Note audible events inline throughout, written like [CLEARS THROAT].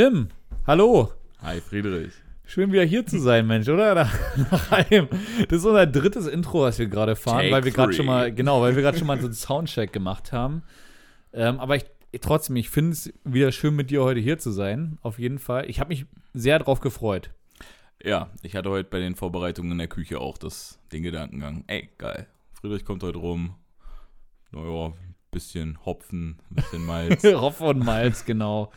Tim, hallo. Hi Friedrich. Schön wieder hier zu sein, Mensch, oder? Nach einem. Das ist unser drittes Intro, was wir gerade fahren, Take weil wir gerade schon mal, genau, weil wir gerade schon mal so einen Soundcheck gemacht haben. Ähm, aber ich trotzdem, ich finde es wieder schön, mit dir heute hier zu sein. Auf jeden Fall. Ich habe mich sehr drauf gefreut. Ja, ich hatte heute bei den Vorbereitungen in der Küche auch das, den Gedankengang. Ey, geil. Friedrich kommt heute rum. Naja, bisschen Hopfen, bisschen Malz. [LAUGHS] Hopf und Malz, genau.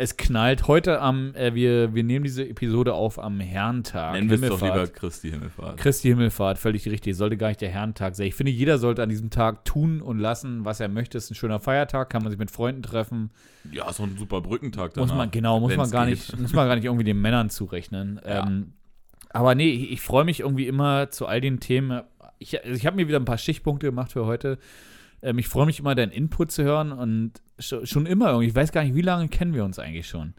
Es knallt heute am, äh, wir, wir nehmen diese Episode auf am Herrentag. Nennen wir es doch lieber Christi Himmelfahrt. Christi Himmelfahrt, völlig richtig. Sollte gar nicht der Herrentag sein. Ich finde, jeder sollte an diesem Tag tun und lassen, was er möchte. Es ist ein schöner Feiertag, kann man sich mit Freunden treffen. Ja, ist doch ein super Brückentag danach. Muss man, genau, muss man gar geht. nicht, muss man gar nicht irgendwie den Männern zurechnen. [LAUGHS] Ja. Ähm, aber nee, ich, ich freue mich irgendwie immer zu all den Themen. Ich, also ich habe mir wieder ein paar Stichpunkte gemacht für heute. Ähm, ich freue mich immer, deinen Input zu hören und schon, immer irgendwie. Ich weiß gar nicht, wie lange kennen wir uns eigentlich schon?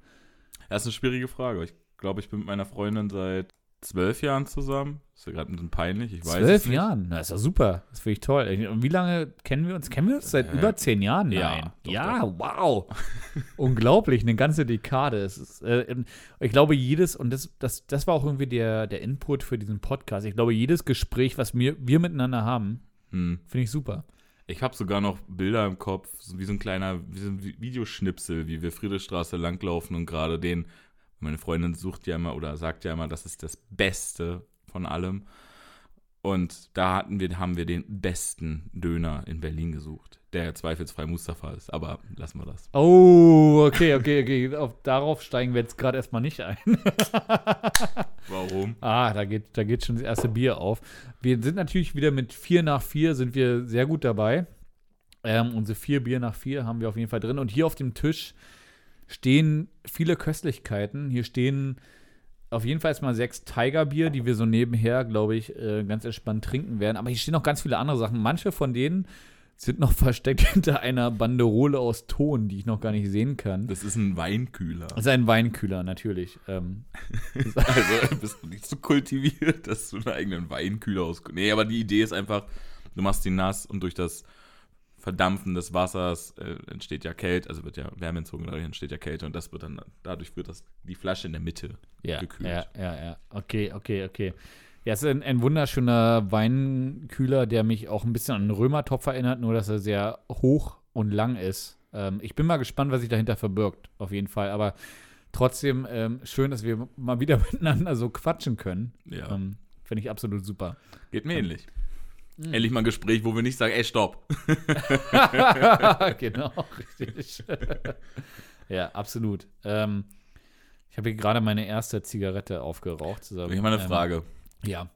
Das ist eine schwierige Frage. Ich glaube, ich bin mit meiner Freundin seit zwölf Jahren zusammen. Ist ja gerade ein bisschen peinlich, ich weiß Zwölf. Jahren? Na, ist doch super. Das finde ich toll. Und wie lange kennen wir uns? Kennen wir uns seit Äh, über zehn Jahren? ja, Nein. doch, ja, wow. [LAUGHS] Unglaublich, eine ganze Dekade. Ist, äh, ich glaube, jedes, und das, das, das war auch irgendwie der, der Input für diesen Podcast. Ich glaube, jedes Gespräch, was wir, wir miteinander haben, Hm. finde ich super. Ich habe sogar noch Bilder im Kopf, wie so ein kleiner wie so ein Vi- Videoschnipsel, wie wir Friedrichstraße langlaufen und gerade den, meine Freundin sucht ja immer oder sagt ja immer, das ist das Beste von allem. Und da hatten wir, haben wir den besten Döner in Berlin gesucht, der zweifelsfrei Mustafa ist, aber lassen wir das. Oh, okay, okay, okay. Auf, darauf steigen wir jetzt gerade erstmal nicht ein. [LAUGHS] Warum? Ah, da geht, da geht schon das erste Bier auf. Wir sind natürlich wieder mit 4 nach 4 sind wir sehr gut dabei. Ähm, unsere vier Bier nach 4 haben wir auf jeden Fall drin. Und hier auf dem Tisch stehen viele Köstlichkeiten. Hier stehen auf jeden Fall erstmal sechs Tigerbier, die wir so nebenher, glaube ich, äh, ganz entspannt trinken werden. Aber hier stehen noch ganz viele andere Sachen. Manche von denen sind noch [LAUGHS] versteckt hinter einer Banderole aus Ton, die ich noch gar nicht sehen kann. Das ist ein Weinkühler. Das ist ein Weinkühler, natürlich. Ähm, [LAUGHS] [LAUGHS] Also bist du nicht so kultiviert, dass du einen eigenen Weinkühler aus. Nee, aber die Idee ist einfach, du machst die nass und durch das Verdampfen des Wassers äh, entsteht ja Kälte, also wird ja Wärme entzogen, dadurch entsteht ja Kälte und das wird dann, dadurch wird das die Flasche in der Mitte Ja, gekühlt. ja, ja, ja. Okay, okay, okay. Ja, es ist ein, ein wunderschöner Weinkühler, der mich auch ein bisschen an einen Römertopf erinnert, nur dass er sehr hoch und lang ist. Ähm, ich bin mal gespannt, was sich dahinter verbirgt, auf jeden Fall. Aber trotzdem ähm, schön, dass wir mal wieder [LAUGHS] miteinander so quatschen können. Ja. Ähm, Finde ich absolut super. Geht mir ähnlich. Hm. Endlich mal ein Gespräch, wo wir nicht sagen, ey, stopp. [LAUGHS] genau, richtig. [LAUGHS] ja, absolut. Ähm, ich habe hier gerade meine erste Zigarette aufgeraucht. Zusammen. Ich habe eine Frage. Ja.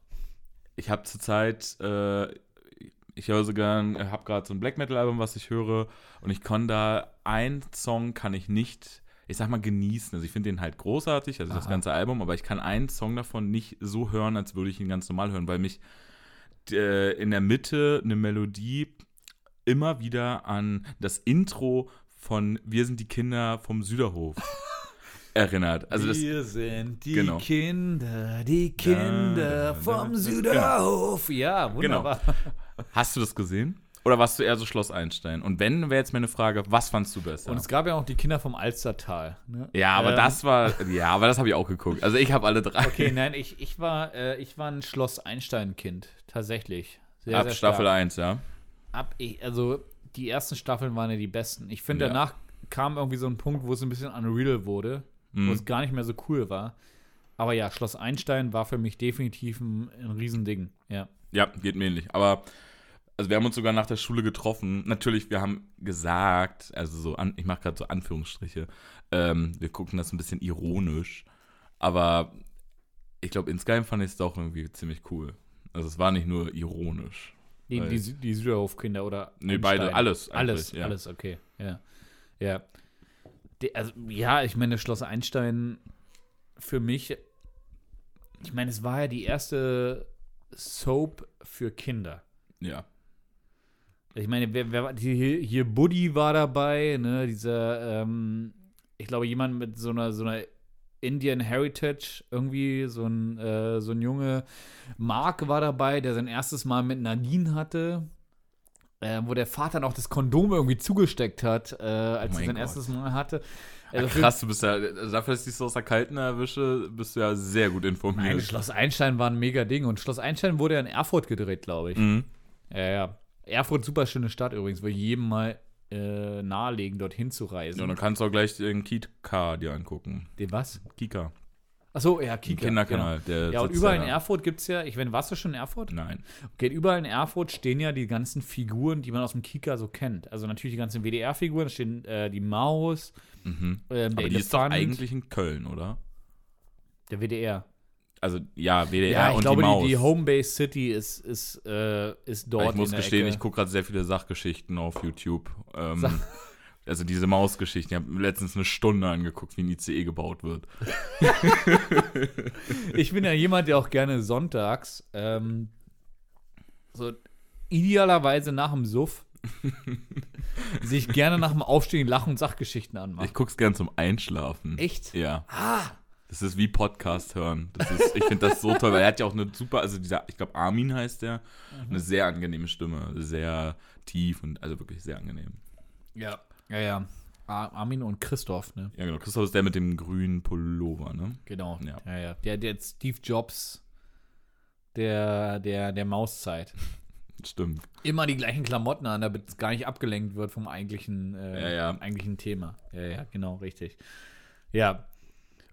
Ich habe zurzeit, äh, ich höre sogar, habe gerade so ein Black Metal Album, was ich höre, und ich kann da, ein Song kann ich nicht, ich sag mal, genießen. Also ich finde den halt großartig, also das Aha. ganze Album, aber ich kann einen Song davon nicht so hören, als würde ich ihn ganz normal hören, weil mich äh, in der Mitte eine Melodie immer wieder an das Intro von Wir sind die Kinder vom Süderhof erinnert. Also das, Wir sind die genau. Kinder, die Kinder Da, da, vom da. Süderhof. Ja, wunderbar. [LAUGHS] Hast du das gesehen? Oder warst du eher so Schloss Einstein? Und wenn, wäre jetzt meine Frage, was fandst du besser? Und es gab ja auch die Kinder vom Alstertal. Ne? ja, aber Ähm, das war, ja, aber das habe ich auch geguckt. Also ich habe alle drei. Okay, nein, [LAUGHS] ich, ich, war, äh, ich war ein Schloss Einstein-Kind. Tatsächlich. Sehr, Ab sehr Staffel stark. 1, ja. Ab, ich, also, die ersten Staffeln waren ja die besten. Ich finde, Ja. danach kam irgendwie so ein Punkt, wo es ein bisschen unreal wurde, wo Mhm. es gar nicht mehr so cool war. Aber ja, Schloss Einstein war für mich definitiv ein, ein Riesending. Ja. Ja, geht mir ähnlich. Aber also wir haben uns sogar nach der Schule getroffen. Natürlich, wir haben gesagt, also so, an, ich mache gerade so Anführungsstriche, ähm, wir gucken das ein bisschen ironisch. Aber ich glaube, insgeheim fand ich es doch irgendwie ziemlich cool. Also es war nicht nur ironisch. Die, Weil- die, die Süderhof-Kinder oder. Nee, beide, Einstein? alles eigentlich, Alles, ja. alles, okay. Ja. Ja. Also, ja, ich meine, Schloss Einstein für mich, ich meine, es war ja die erste Soap für Kinder. Ja. Ich meine, wer, wer war- hier, hier Buddy war dabei, ne, dieser, ähm, ich glaube, jemand mit so einer, so einer Indian Heritage, irgendwie so ein, äh, so ein Junge. Mark war dabei, der sein erstes Mal mit Nadine hatte. Äh, wo der Vater noch das Kondom irgendwie zugesteckt hat, äh, als Oh er sein Gott. erstes Mal hatte. Also für- krass, du bist ja, dafür, dass ich dich so aus der Kalten erwische, bist du ja sehr gut informiert. Nein, Schloss Einstein war ein mega Ding. Und Schloss Einstein wurde ja in Erfurt gedreht, glaube ich. Mhm. Ja, ja. Erfurt, super schöne Stadt übrigens, würde ich jedem mal äh, nahelegen, dorthin zu reisen. Ja, dann kannst du auch gleich den Kika dir angucken. Den was? Kika. Achso, ja, Kika. Kinderkanal. Der Genau. Ja, und überall in. Erfurt gibt es ja, ich meine, warst du schon in Erfurt? Nein. Okay, überall in Erfurt stehen ja die ganzen Figuren, die man aus dem Kika so kennt. Also natürlich die ganzen WDR-Figuren, da stehen äh, die Maus, Mhm. ähm, Aber die ist doch eigentlich in Köln, oder? der WDR. Also, ja, WDR Ja, ich und glaube, die Maus. die, die Homebase City ist, ist, äh, ist dort. ich muss gestehen, Ecke. ich gucke gerade sehr viele Sachgeschichten auf YouTube. Ähm, Sach- also diese Mausgeschichten. Ich habe mir letztens eine Stunde angeguckt, wie ein ICE gebaut wird. [LAUGHS] Ich bin ja jemand, der auch gerne sonntags, ähm, so idealerweise nach dem Suff, [LAUGHS] sich gerne nach dem Aufstehen Lach- und Sachgeschichten anmacht. Ich gucke es gern zum Einschlafen. Echt? Ja. Ah, Das ist wie Podcast hören. Ist, ich finde das so toll, weil er hat ja auch eine super, also dieser, ich glaube Armin heißt der, Mhm. eine sehr angenehme Stimme, sehr tief und also wirklich sehr angenehm. ja. Ja, ja. Ar- Armin und Christoph, ne? Ja, genau. Christoph ist der mit dem grünen Pullover, ne? Genau. Ja. Ja, ja. Der, der Steve Jobs der, der, der Mauszeit. [LAUGHS] Stimmt. Immer die gleichen Klamotten an, damit es gar nicht abgelenkt wird vom eigentlichen, äh, Ja, ja. vom eigentlichen Thema. Ja, ja, genau, richtig. Ja.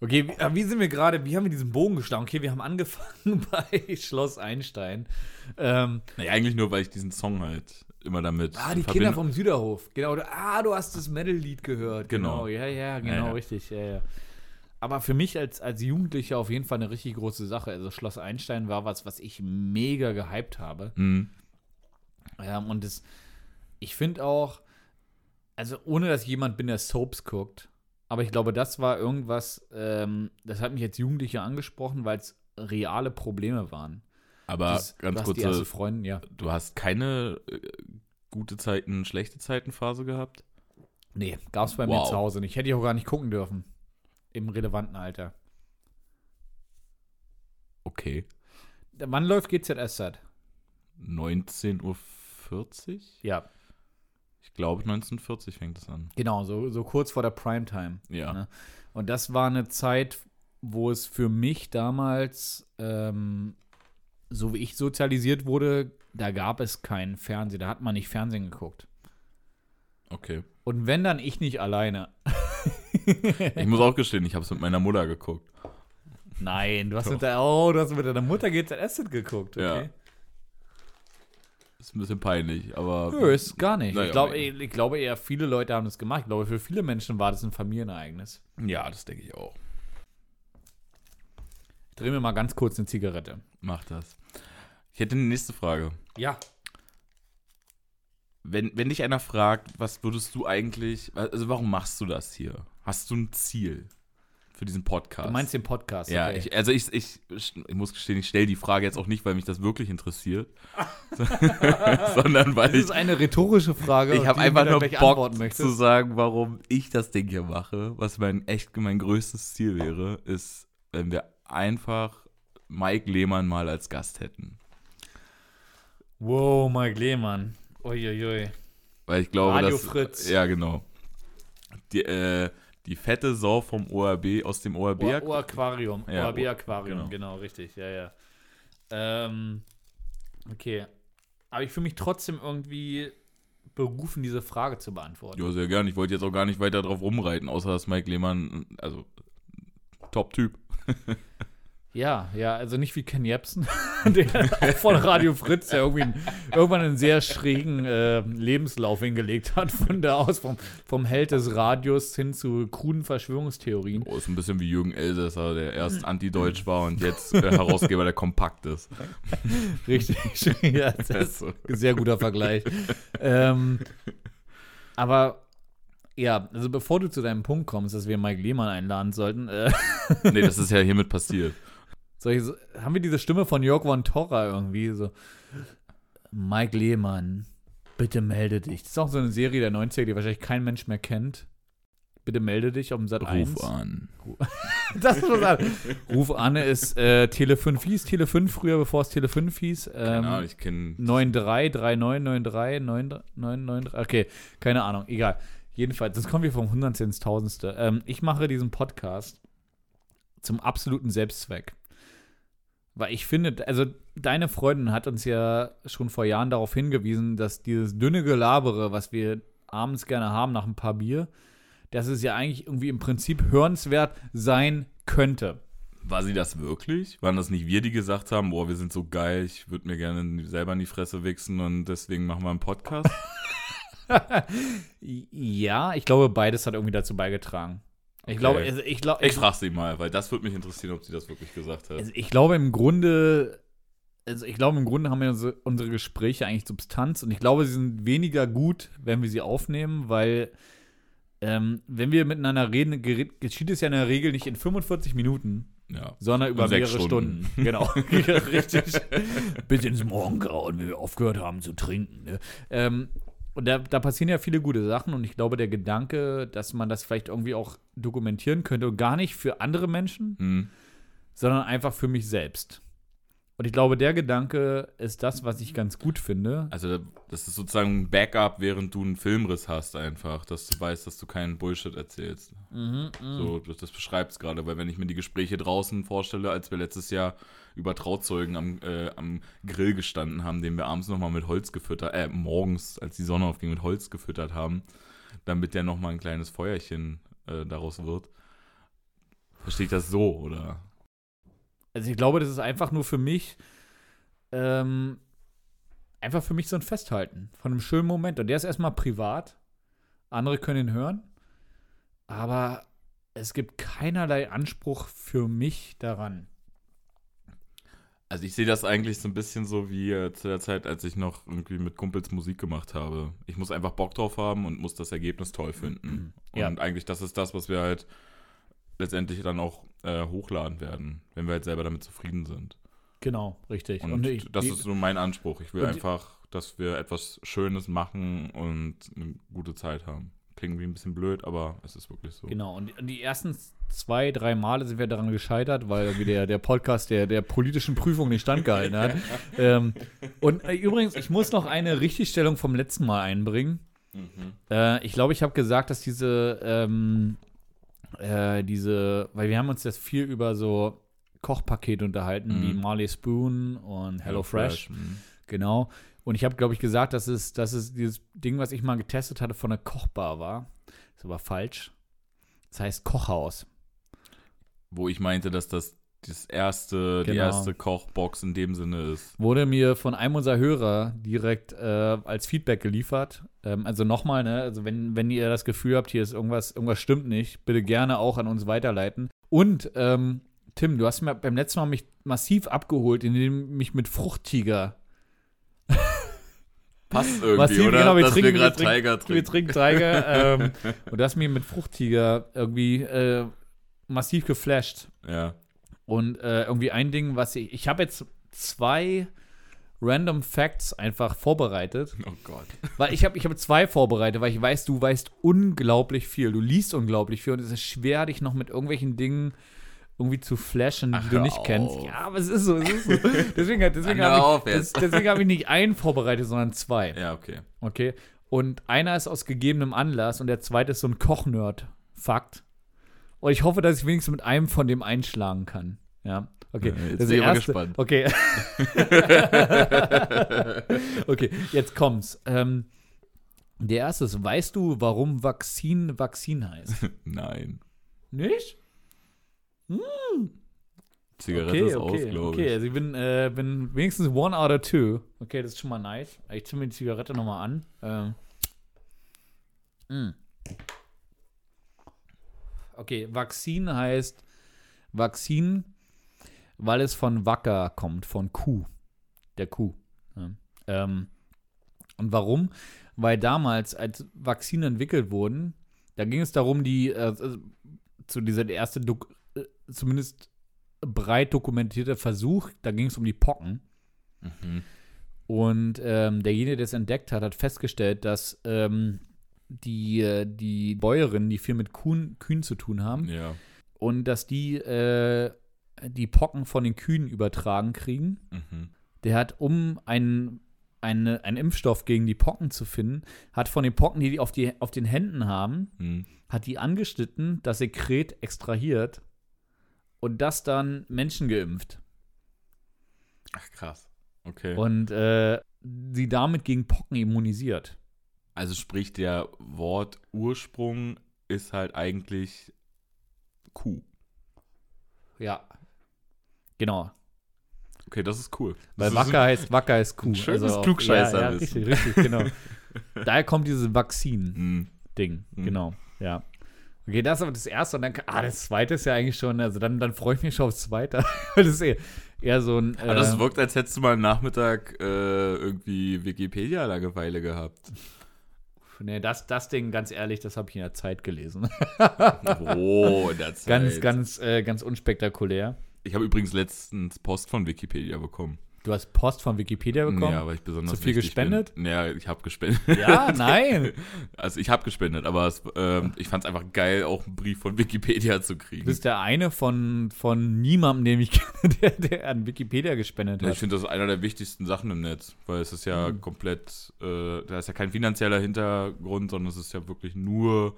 Okay, wie, äh, wie sind wir gerade, wie haben wir diesen Bogen geschlagen? Okay, wir haben angefangen [LAUGHS] bei Schloss Einstein. Ähm, Naja, eigentlich nur, weil ich diesen Song halt immer damit. ah, die in Kinder vom Süderhof. Genau, ah, du hast das Metal-Lied gehört. Genau. Ja, ja, genau, Ja, ja. richtig. Ja, ja. Aber für mich als, als Jugendlicher auf jeden Fall eine richtig große Sache. Also Schloss Einstein war was, was ich mega gehypt habe. Mhm. Ja, und das, ich finde auch, also ohne dass jemand bin, der Soaps guckt, aber ich glaube, das war irgendwas, ähm, das hat mich als Jugendlicher angesprochen, weil es reale Probleme waren. Aber Das- ganz kurz, Freundin, ja. du hast keine äh, gute Zeiten, schlechte Zeiten-Phase gehabt? Nee, gab es bei mir Wow. zu Hause nicht. Hätte ich auch gar nicht gucken dürfen. Im relevanten Alter. Okay. Wann läuft GZSZ? 19.40 Uhr? Ja, Ich glaube, 1940 fängt es an. genau, so, so kurz vor der Primetime. Ja. Ne? Und das war eine Zeit, wo es für mich damals, ähm, so wie ich sozialisiert wurde, da gab es keinen Fernsehen, da hat man nicht Fernsehen geguckt. Okay. Und wenn dann ich nicht alleine. [LAUGHS] Ich muss auch gestehen, ich habe es mit meiner Mutter geguckt. Nein, du hast mit der, oh, du hast mit deiner Mutter GZSZ geguckt, okay? Ja. Ist ein bisschen peinlich, aber. Nö, ist gar nicht. Naja, ich, glaube, aber- ich glaube eher, viele Leute haben das gemacht. Ich glaube, für viele Menschen war das ein Familienereignis. Ja, das denke ich auch. Ich drehe mir mal ganz kurz eine Zigarette. Mach das. Ich hätte eine nächste Frage. Ja. Wenn, wenn dich einer fragt, was würdest du eigentlich, also warum machst du das hier? Hast du ein Ziel für diesen Podcast? Du meinst den Podcast, ja, okay. ich, also ich, ich, ich muss gestehen, ich stelle die Frage jetzt auch nicht, weil mich das wirklich interessiert, [LAUGHS] [LAUGHS] sondern weil das ich, ist eine rhetorische Frage. ich habe einfach nur Bock zu sagen, warum ich das Ding hier mache. Was mein echt mein größtes Ziel wäre, ist, wenn wir einfach Mike Lehmann mal als Gast hätten. Wow, Mike Lehmann. Uiuiui. Weil ich glaube, Radio dass, Fritz. Ja, genau. Die, äh, die fette Sau vom ORB, aus dem ORB. Ohr, Ohr Aquarium. Ja, ORB Aquarium, genau. genau. richtig. Ja, ja. Ähm, okay. Aber ich fühle mich trotzdem irgendwie berufen, diese Frage zu beantworten. Ja, sehr gern. Ich wollte jetzt auch gar nicht weiter drauf rumreiten, außer dass Mike Lehmann, also Top-Typ. [LAUGHS] Ja, ja, also nicht wie Ken Jebsen, [LAUGHS] der auch von Radio Fritz, der irgendwie einen, irgendwann einen sehr schrägen äh, Lebenslauf hingelegt hat, von da aus vom, vom Held des Radios hin zu kruden Verschwörungstheorien. Oh, ist ein bisschen wie Jürgen Elsässer, der erst anti-deutsch war und jetzt äh, Herausgeber der Kompakt ist. [LAUGHS] Richtig, [LAUGHS] ja, ist sehr guter Vergleich. ähm, aber ja, also bevor du zu deinem Punkt kommst, dass wir Mike Lehmann einladen sollten, äh, Nee, das ist ja hiermit passiert. Soll ich haben wir diese Stimme von Jörg von Torra irgendwie so. Mike Lehmann, bitte melde dich. Das ist auch so eine Serie der 90er, die wahrscheinlich kein Mensch mehr kennt. bitte melde dich auf dem Sat 1. Ruf an. [LAUGHS] Das ist was anderes. Ruf an ist äh, Tele 5 hieß, Tele 5 früher, bevor es Tele 5 hieß. Ähm, Keine Ahnung, ich kenne 933993 993. Okay, keine Ahnung, egal. Jedenfalls, das kommen wir vom Hundertsten ins Tausendste. Ähm, ich mache diesen Podcast zum absoluten Selbstzweck. Weil ich finde, also deine Freundin hat uns ja schon vor Jahren darauf hingewiesen, dass dieses dünne Gelabere, was wir abends gerne haben nach ein paar Bier, dass es ja eigentlich irgendwie im Prinzip hörenswert sein könnte. War sie das wirklich? Waren das nicht wir, die gesagt haben, boah, wir sind so geil, ich würde mir gerne selber in die Fresse wichsen und deswegen machen wir einen Podcast? [LAUGHS] ja, ich glaube, beides hat irgendwie dazu beigetragen. Ich Okay. glaube, also ich glaube, Ich frage sie mal, weil das würde mich interessieren, ob sie das wirklich gesagt hat. Also ich glaube im Grunde, also ich glaube im Grunde haben wir unsere, Gespräche eigentlich Substanz und ich glaube, sie sind weniger gut, wenn wir sie aufnehmen, weil ähm, wenn wir miteinander reden, geschieht es ja in der Regel nicht in 45 Minuten, Ja. sondern über mehrere Stunden. Stunden. [LAUGHS] Genau, [LAUGHS] richtig. Bis ins Morgengrauen, wenn wir aufgehört haben zu trinken. Ne? Ähm, und da, da passieren ja viele gute Sachen und ich glaube, der Gedanke, dass man das vielleicht irgendwie auch dokumentieren könnte und gar nicht für andere Menschen, Hm. sondern einfach für mich selbst. Und ich glaube, der Gedanke ist das, was ich ganz gut finde. Also, das ist sozusagen ein Backup, während du einen Filmriss hast, einfach, dass du weißt, dass du keinen Bullshit erzählst. So, das, das beschreibt es gerade, weil wenn ich mir die Gespräche draußen vorstelle, als wir letztes Jahr über Trauzeugen am, äh, am Grill gestanden haben, den wir abends nochmal mit Holz gefüttert, äh, morgens, als die Sonne aufging, mit Holz gefüttert haben, damit der nochmal ein kleines Feuerchen äh, daraus wird. Verstehe ich das so, oder? Also ich glaube, das ist einfach nur für mich, ähm, einfach für mich so ein Festhalten von einem schönen Moment. Und der ist erstmal privat. Andere können ihn hören. Aber es gibt keinerlei Anspruch für mich daran. Also ich sehe das eigentlich so ein bisschen so wie äh, zu der Zeit, als ich noch irgendwie mit Kumpels Musik gemacht habe. Ich muss einfach Bock drauf haben und muss das Ergebnis toll finden. Ja. Und eigentlich das ist das, was wir halt letztendlich dann auch äh, hochladen werden, wenn wir halt selber damit zufrieden sind. Genau, richtig. Und, ich, das ist so mein Anspruch. Ich will und einfach, dass wir etwas Schönes machen und eine gute Zeit haben. Klingt wie ein bisschen blöd, aber es ist wirklich so. Genau, und die- ersten zwei, drei Male sind wir daran gescheitert, weil der, der Podcast der, der politischen Prüfung nicht standgehalten hat. [LAUGHS] ähm, und äh, übrigens, ich muss noch eine Richtigstellung vom letzten Mal einbringen. Mhm. Äh, ich glaube, ich habe gesagt, dass diese, ähm, äh, diese, weil wir haben uns jetzt viel über so Kochpakete unterhalten, Mhm. wie Marley Spoon und HelloFresh. Mhm. Genau. Und ich habe, glaube ich, gesagt, dass es, dass es dieses Ding, was ich mal getestet hatte, von der Kochbar war. Ist aber falsch. Das heißt Kochhaus. Wo ich meinte, dass das das erste, die Genau. erste Kochbox in dem Sinne ist. Wurde mir von einem unserer Hörer direkt äh, als Feedback geliefert. Ähm, also nochmal, ne? Also wenn, wenn ihr das Gefühl habt, hier ist irgendwas, irgendwas stimmt nicht, bitte gerne auch an uns weiterleiten. Und ähm, Tim, du hast mir beim letzten Mal mich massiv abgeholt, indem du mich mit Fruchttiger [LAUGHS] Passt irgendwie, Massiv, oder? genau, wir Dass trinken- wir gerade wir trinken- Tiger Wir trinken. Tiger. ähm, und du hast mich mit Fruchttiger irgendwie äh, massiv geflasht. Ja. Und äh, irgendwie ein Ding, was ich. Ich habe jetzt zwei Random Facts einfach vorbereitet. Oh Gott. [LAUGHS] Weil ich habe ich hab zwei vorbereitet, weil ich weiß, du weißt unglaublich viel. Du liest unglaublich viel und es ist schwer, dich noch mit irgendwelchen Dingen irgendwie zu flashen, die Ach, du nicht kennst. auf. Ja, aber es ist so, es ist so. [LAUGHS] Deswegen, deswegen habe ich, deswegen hab ich nicht einen vorbereitet, sondern zwei. Ja, okay. Okay. Und einer ist aus gegebenem Anlass und der zweite ist so ein Kochnerd-Fakt. Und ich hoffe, dass ich wenigstens mit einem von dem einschlagen kann. Ja. Okay. Jetzt das ist bin erste. gespannt. Okay. [LAUGHS] okay, jetzt kommt's. Ähm, der erste ist, weißt du, warum Vakzin Vakzin heißt? [LAUGHS] Nein. Nicht? Zigarette Okay, ist aus, okay, glaube okay. ich. Also ich bin, äh, bin wenigstens one out of two. Okay, das ist schon mal nice. Ich zünde mir die Zigarette nochmal an. Ähm. Mm. Okay, Vakzin heißt Vakzin, weil es von Wacker kommt, von Kuh. Der Kuh. Ja. Ähm, und warum? Weil damals, als Vakzine entwickelt wurden, da ging es darum, die, äh, zu dieser erste, Dok äh, zumindest breit dokumentierter Versuch, da ging es um die Pocken. Mhm. Und ähm, derjenige, der es entdeckt hat, hat festgestellt, dass ähm, die, äh, die Bäuerinnen, die viel mit Kuhn, Kühen zu tun haben, Ja. und dass die äh, die Pocken von den Kühen übertragen kriegen. Mhm. Der hat, um einen, eine, einen Impfstoff gegen die Pocken zu finden, hat von den Pocken, die die auf, die auf den Händen haben, Hm. hat die angeschnitten, das Sekret extrahiert und das dann Menschen geimpft. Ach, krass. Okay. Und äh, sie damit gegen Pocken immunisiert. Also sprich, der Wortursprung ist halt eigentlich Kuh. Ja. Genau. Okay, das ist cool. Weil das ist Wacker heißt, Wacker ist Kuh. ein schönes auch- Klugscheißerwissen. Ja, ja, richtig, richtig, genau. [LAUGHS] Daher kommt dieses Vakzin-Ding. Mhm. genau, ja. Okay, das ist aber das erste und dann, ah, das zweite ist ja eigentlich schon, also dann, dann freue ich mich schon aufs zweite. [LAUGHS] Weil das ist eher, eher so ein, Aber das äh, wirkt, als hättest du mal am Nachmittag äh, irgendwie Wikipedia-Langeweile gehabt. Nee, das, das Ding, ganz ehrlich, das habe ich in der Zeit gelesen. [LAUGHS] Oh, in der Zeit. ganz, ganz, äh, ganz unspektakulär. Ich habe übrigens letztens Post von Wikipedia bekommen. Du hast Post von Wikipedia bekommen? Ja, weil ich besonders Zu viel gespendet? Bin. Ja, ich habe gespendet. Ja, [LAUGHS] nein. Also ich habe gespendet, aber es, ähm, ich fand es einfach geil, auch einen Brief von Wikipedia zu kriegen. Du bist der eine von, von niemandem, den ich kenne, [LAUGHS] der, der an Wikipedia gespendet Ja, ich hat. finde, das ist einer der wichtigsten Sachen im Netz, weil es ist ja Mhm. komplett, äh, da ist ja kein finanzieller Hintergrund, sondern es ist ja wirklich nur,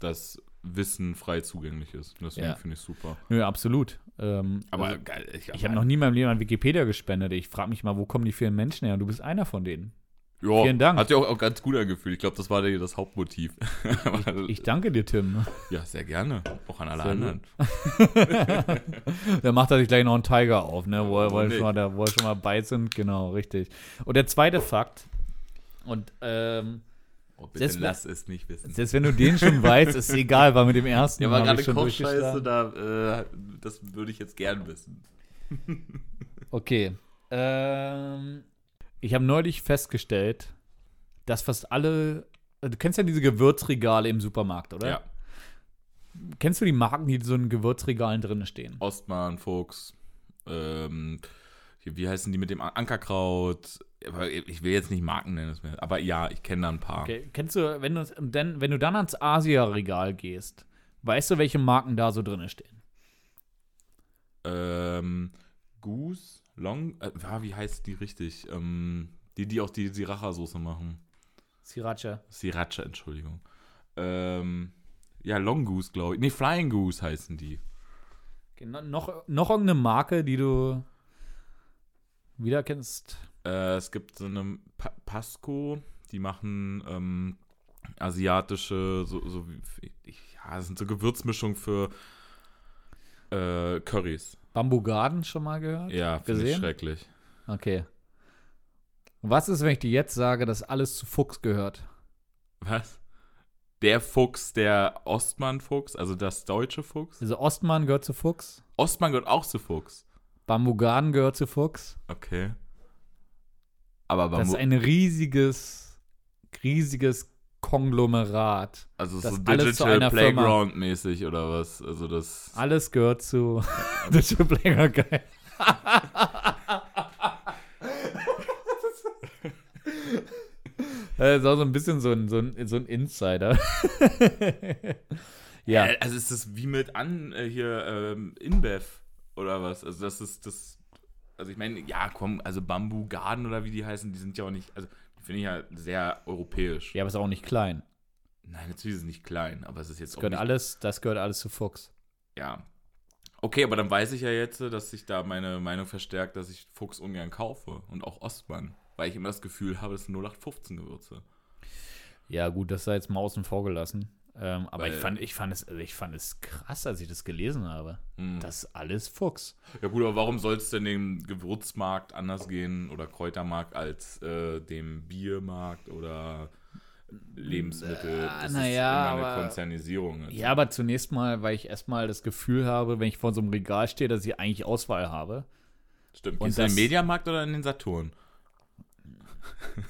dass Wissen frei zugänglich ist. Deswegen Ja. finde ich super. Nö, absolut. Ähm, Aber also, geil, ich, ich habe noch nie in meinem Leben an Wikipedia gespendet. Ich frage mich mal, wo kommen die vielen Menschen her? Und du bist einer von denen. ja, vielen Dank. Hat ja auch, auch ganz gut angefühlt. Ich glaube, das war der, das Hauptmotiv. Aber, [LAUGHS] Ich danke dir, Tim. ja, sehr gerne. Auch an alle Sehr anderen. [LAUGHS] da macht er sich gleich noch einen Tiger auf, ne? Wo, er- wo, schon mal, da, wo schon mal bei sind. Genau, richtig. Und der zweite Fakt, und ähm, Oh, Selbst wenn- lass es nicht wissen. selbst wenn du den schon weißt, ist egal, weil mit dem ersten Ja, aber gerade Kochscheiße, da, äh, das würde ich jetzt gern wissen. [LAUGHS] Okay. Ähm, ich habe neulich festgestellt, dass fast alle. Du kennst ja diese Gewürzregale im Supermarkt, oder? Ja. Kennst du die Marken, die so in Gewürzregalen drin stehen? Ostmann, Fuchs, ähm, wie heißen die mit dem An- Ankerkraut? Ich will jetzt nicht Marken nennen, aber ja, ich kenne da ein paar. Okay. Kennst du, wenn du, denn, wenn du dann ans Asia-Regal gehst, weißt du, welche Marken da so drin stehen? Ähm, Goose, Long, äh, ja, wie heißt die richtig? Ähm, die, die auch die Sriracha-Soße machen. Sriracha. Sriracha, Entschuldigung. Ähm, ja, Long Goose, glaube ich. Nee, Flying Goose heißen die. Okay, no- noch, noch irgendeine Marke, die du wieder kennst? Äh, es gibt so eine pa Pasco, die machen ähm, asiatische, so, so wie, ja, das sind so Gewürzmischungen für äh, Currys. Bamboo Garden schon mal gehört? Ja, finde ich Gesehen? schrecklich. Okay. Was ist, wenn ich dir jetzt sage, dass alles zu Fuchs gehört? Was? Der Fuchs, der Ostmann-Fuchs, also das deutsche Fuchs. Also Ostmann gehört zu Fuchs, Ostmann gehört auch zu Fuchs. Bamboo Garden gehört zu Fuchs. Okay. Aber Das ist ein riesiges, riesiges Konglomerat. also so Digital Playground-mäßig oder was? Also das. Alles gehört zu [LAUGHS] Digital Player geil. Das ist auch so ein bisschen so ein, so ein, so ein Insider. [LAUGHS] ja. Äh, Also ist das wie mit an äh, hier ähm, InBev oder was? Also das ist das. Also ich meine, ja, komm, also Bamboo Garden oder wie die heißen, die sind ja auch nicht, also die finde ich ja sehr europäisch. ja, aber ist auch nicht klein. Nein, natürlich ist es nicht klein, aber es ist jetzt Das auch gehört nicht, alles, das gehört alles zu Fuchs. ja. Okay, aber dann weiß ich ja jetzt, dass sich da meine Meinung verstärkt, dass ich Fuchs ungern kaufe und auch Ostmann, weil ich immer das Gefühl habe, es sind 0815 Gewürze. Ja, gut, das sei jetzt mal außen vor gelassen. Ähm, aber ich Weil- fand, ich, fand es, also ich fand es krass, als ich das gelesen habe. Hm. Das ist alles Fuchs. Ja gut, aber warum soll es denn dem Gewürzmarkt anders gehen oder Kräutermarkt als äh, dem Biermarkt oder Lebensmittel? Äh, Das na ist ja, immer eine aber- Konzernisierung. Also. Ja, aber zunächst mal, weil ich erstmal das Gefühl habe, wenn ich vor so einem Regal stehe, dass ich eigentlich Auswahl habe. Stimmt. Gehst du in den Mediamarkt oder in den Saturn?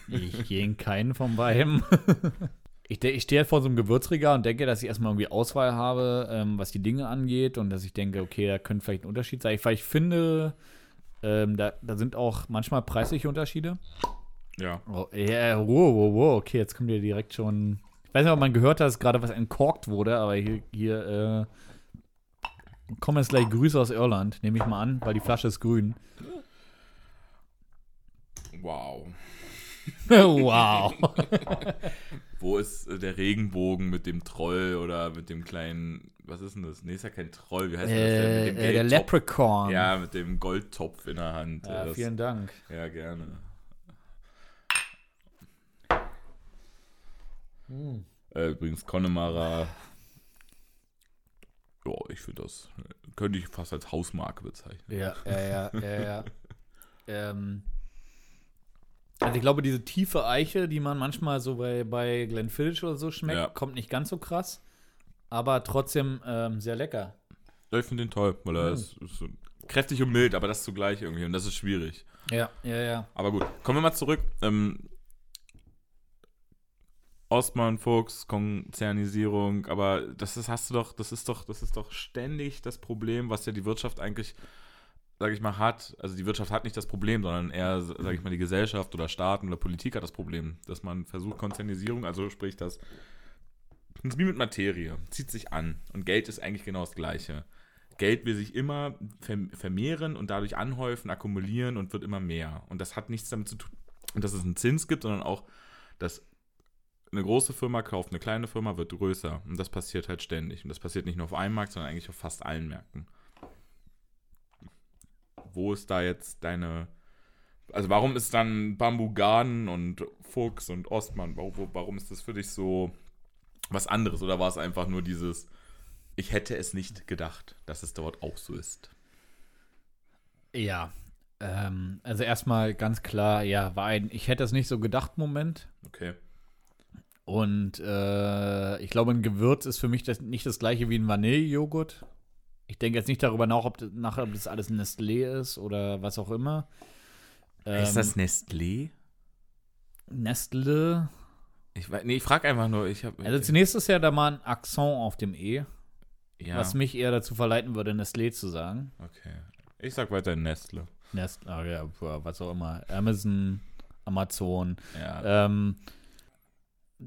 Ich gehe in keinen von beiden. [LAUGHS] Ich, ich stehe halt vor so einem Gewürzregal und denke, dass ich erstmal irgendwie Auswahl habe, ähm, was die Dinge angeht und dass ich denke, okay, da könnte vielleicht ein Unterschied sein. Weil ich finde, ähm, da, da sind auch manchmal preisliche Unterschiede. Ja. Oh, ja, wow, wow, wow, okay, jetzt kommt ihr direkt schon Ich weiß nicht, ob man gehört hat, dass gerade was entkorkt wurde, aber hier, hier äh, kommen jetzt gleich Grüße aus Irland, nehme ich mal an, weil die Flasche ist grün. Wow. [LAUGHS] wow. Wo ist äh, der Regenbogen mit dem Troll oder mit dem kleinen, was ist denn das? Nee, ist ja kein Troll, wie heißt das denn? äh, äh, der. Leprechaun. Ja, mit dem Goldtopf in der Hand. Ja, Das- vielen Dank. ja gerne. Hm. Äh, übrigens, Connemara. Ja, ich finde das. äh, Könnte ich fast als Hausmarke bezeichnen. Ja, ja, ja, ja, ja. [LAUGHS] ähm, also ich glaube, diese tiefe Eiche, die man manchmal so bei, bei Glenfiddich oder so schmeckt, Ja. kommt nicht ganz so krass, aber trotzdem ähm, sehr lecker. Ja, ich finde den toll, weil er Mhm. ist, ist so kräftig und mild, aber das zugleich irgendwie und das ist schwierig. Ja, ja, ja. Aber gut, kommen wir mal zurück. Ähm, Ostmann, Fuchs, Konzernisierung, aber das ist, hast du doch, das ist doch, das ist doch ständig das Problem, was ja die Wirtschaft eigentlich, sage ich mal, hat. Also die Wirtschaft hat nicht das Problem, sondern eher, sage ich mal, die Gesellschaft oder Staaten oder Politik hat das Problem, dass man versucht, Konzernisierung, also sprich das, das ist wie mit Materie, zieht sich an und Geld ist eigentlich genau das Gleiche. Geld will sich immer verm- vermehren und dadurch anhäufen, akkumulieren und wird immer mehr. Und das hat nichts damit zu tun, dass es einen Zins gibt, sondern auch, dass eine große Firma kauft eine kleine Firma, wird größer. Und das passiert halt ständig. Und das passiert nicht nur auf einem Markt, sondern eigentlich auf fast allen Märkten. Wo ist da jetzt deine. Also, warum ist dann Bamboo Garden und Fuchs und Ostmann, warum ist das für dich so was anderes? Oder war es einfach nur dieses, ich hätte es nicht gedacht, dass es dort auch so ist? Ja. Ähm, also erstmal ganz klar, ja, war ein Ich hätte es nicht so gedacht Moment. Okay. Und äh, ich glaube, ein Gewürz ist für mich das, nicht das gleiche wie ein Vanillejoghurt. Ich denke jetzt nicht darüber nach, ob das, nach, ob das alles Nestlé ist oder was auch immer. Ähm, ist das Nestlé? Nestle? Ich, nee, ich frage einfach nur. Ich hab, Also zunächst ist ja da mal ein Akzent auf dem E, ja, was mich eher dazu verleiten würde, Nestlé zu sagen. okay. Ich sag weiter Nestle. Nestle, ah, ja, was auch immer. Amazon, Amazon. Ja. Ähm,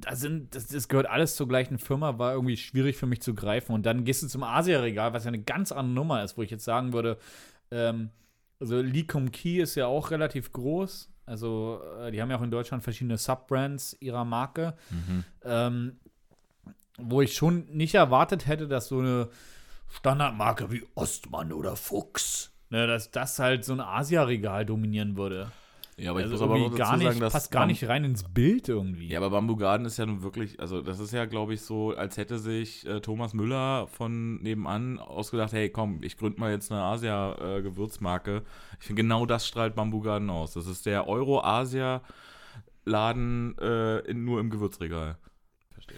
da sind, das, das gehört alles zur gleichen Firma, war irgendwie schwierig für mich zu greifen. Und dann gehst du zum Asia-Regal, was ja eine ganz andere Nummer ist, wo ich jetzt sagen würde, ähm, also Lee Kum Kee ist ja auch relativ groß. Also, äh, die haben ja auch in Deutschland verschiedene Subbrands ihrer Marke. mhm. Ähm, wo ich schon nicht erwartet hätte, dass so eine Standardmarke wie Ostmann oder Fuchs, ne, dass das halt so ein Asia-Regal dominieren würde. Ja, aber ich also muss aber noch gar nicht, sagen, dass passt gar nicht rein ins Bild irgendwie. Ja, aber Bamboo Garden ist ja nun wirklich, also das ist ja, glaube ich, so, als hätte sich äh, Thomas Müller von nebenan ausgedacht, hey, komm, ich gründe mal jetzt eine Asia-Gewürzmarke. ich finde, genau das strahlt Bamboo Garden aus. Das ist der Euro-Asia-Laden äh, nur im Gewürzregal. Verstehe.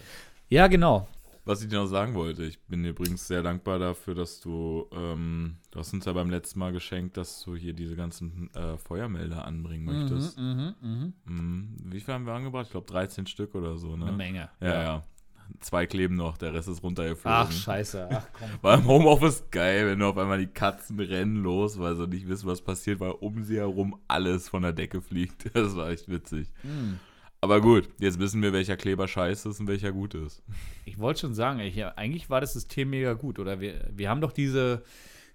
Ja, genau. Was ich dir noch sagen wollte, ich bin dir übrigens sehr dankbar dafür, dass du, ähm, du hast uns ja beim letzten Mal geschenkt, dass du hier diese ganzen äh, Feuermelder anbringen möchtest. Mhm, mhm, Mhm. Wie viel haben wir angebracht? Ich glaube 13 Stück oder so, ne? Eine Menge. Ja, ja. Zwei kleben noch, der Rest ist runtergeflogen. Ach, scheiße. Ach, komm. [LAUGHS] War im Homeoffice geil, wenn du auf einmal die Katzen rennen los, weil sie nicht wissen, was passiert, weil um sie herum alles von der Decke fliegt. [LAUGHS] Das war echt witzig. Hm. Aber gut, jetzt wissen wir, welcher Kleber scheiße ist und welcher gut ist. Ich wollte schon sagen, ich, eigentlich war das System mega gut, oder? Wir, wir haben doch diese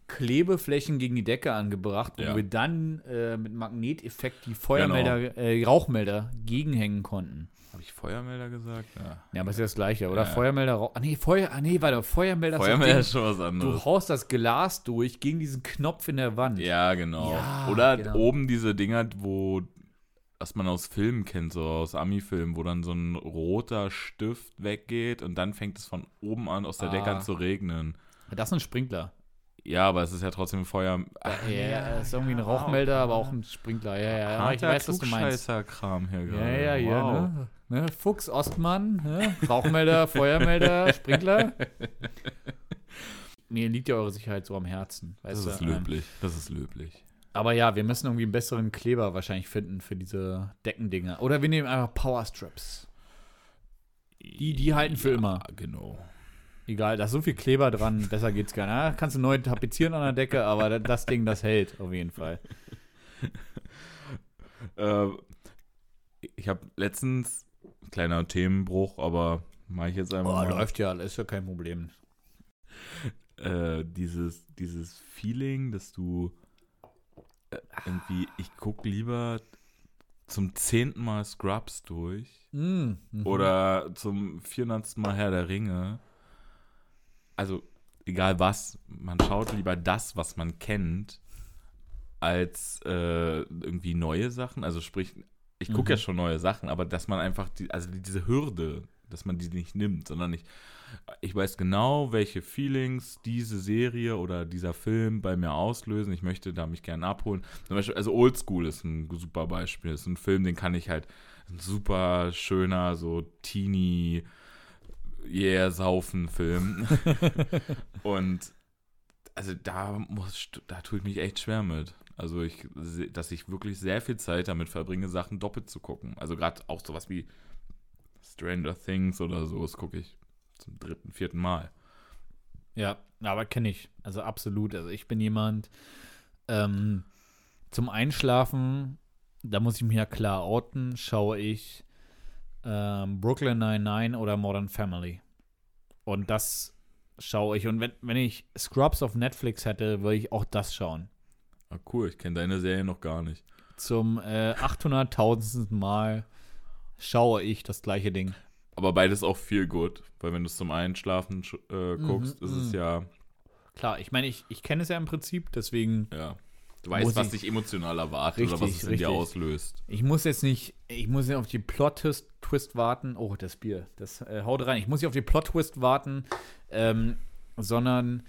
Klebeflächen gegen die Decke angebracht, wo Ja. wir dann äh, mit Magneteffekt die Feuermelder, äh, Rauchmelder gegenhängen konnten. Habe ich Feuermelder gesagt? Ja. Ja, aber ist ja das gleiche, oder? Ja. Feuermelder, Rauch. Ah, nee, Feuer, ah, nee, warte, Feuermelder Feuermelder ist schon was Du anderes. haust das Glas durch gegen diesen Knopf in der Wand. Ja, genau. Ja, Oder genau. oben diese Dinger, wo, was man aus Filmen kennt, so aus Ami-Filmen, wo dann so ein roter Stift weggeht und dann fängt es von oben an aus der Decke Ah. an zu regnen. Das ist ein Sprinkler. Ja, aber es ist ja trotzdem ein Feuer. Ja, ja, das ist irgendwie ein Rauchmelder, aber auch ein Sprinkler. Ja, ja, ja. Ich weiß, was du meinst. Klugscheißer-Kram hier Ja, gerade. ja, ja, wow. ne? ne? Fuchs, Ostmann, ne? Rauchmelder, [LAUGHS] Feuermelder, Sprinkler. [LAUGHS] Mir liegt ja eure Sicherheit so am Herzen. Das ist du? Ähm, löblich. Das ist löblich. Aber ja, wir müssen irgendwie einen besseren Kleber wahrscheinlich finden für diese Deckendinger. Oder wir nehmen einfach Powerstrips. Die- die halten für immer. Genau. Egal, da ist so viel Kleber dran, besser geht's gar nicht. Ja, kannst du neu tapezieren an der Decke, aber das Ding, das hält auf jeden Fall. [LAUGHS] Äh, ich habe letztens, kleiner Themenbruch, aber Mache ich jetzt einfach Oh, mal. läuft ja, ist ja kein Problem. Äh, dieses, dieses Feeling, dass du irgendwie, ich gucke lieber zum zehnten Mal Scrubs durch Mm, mhm. oder zum 400. Mal Herr der Ringe. Also, egal was, man schaut lieber das, was man kennt, als äh, irgendwie neue Sachen. Also, sprich, ich gucke Mhm. ja schon neue Sachen, aber dass man einfach, die, also diese Hürde, dass man die nicht nimmt, sondern ich, ich weiß genau, welche Feelings diese Serie oder dieser Film bei mir auslösen. Ich möchte da mich gerne abholen. Zum Beispiel, also Oldschool ist ein super Beispiel. ist ein Film, den kann ich halt, ein super schöner, so teeny, yeah, saufen Film. [LAUGHS] Und also da muss, da tue ich mich echt schwer mit. Also ich, dass ich wirklich sehr viel Zeit damit verbringe, Sachen doppelt zu gucken. Also gerade auch sowas wie Stranger Things oder so, das gucke ich zum dritten, vierten Mal. Ja, aber kenne ich. Also absolut. Also ich bin jemand, ähm, zum Einschlafen, da muss ich mich ja klar outen, schaue ich ähm, Brooklyn 99 oder Modern Family. Und das schaue ich. Und wenn, wenn ich Scrubs auf Netflix hätte, würde ich auch das schauen. Ah, cool, ich kenne deine Serie noch gar nicht. Zum äh, 800.000. Mal schaue ich das gleiche Ding. Aber beides auch viel gut, weil wenn du es zum Einschlafen sch- äh, guckst, Mhm, ist es mhm. ja, Klar, ich meine, ich, ich kenne es ja im Prinzip, deswegen ja. Du weißt, was ich- dich emotional erwartet oder was Richtig, es in dir richtig. auslöst. Ich muss jetzt nicht, ich muss nicht auf die Plot-Twist Twist warten. Oh, das Bier, das äh, haut rein. Ich muss nicht auf die Plot-Twist warten, ähm, sondern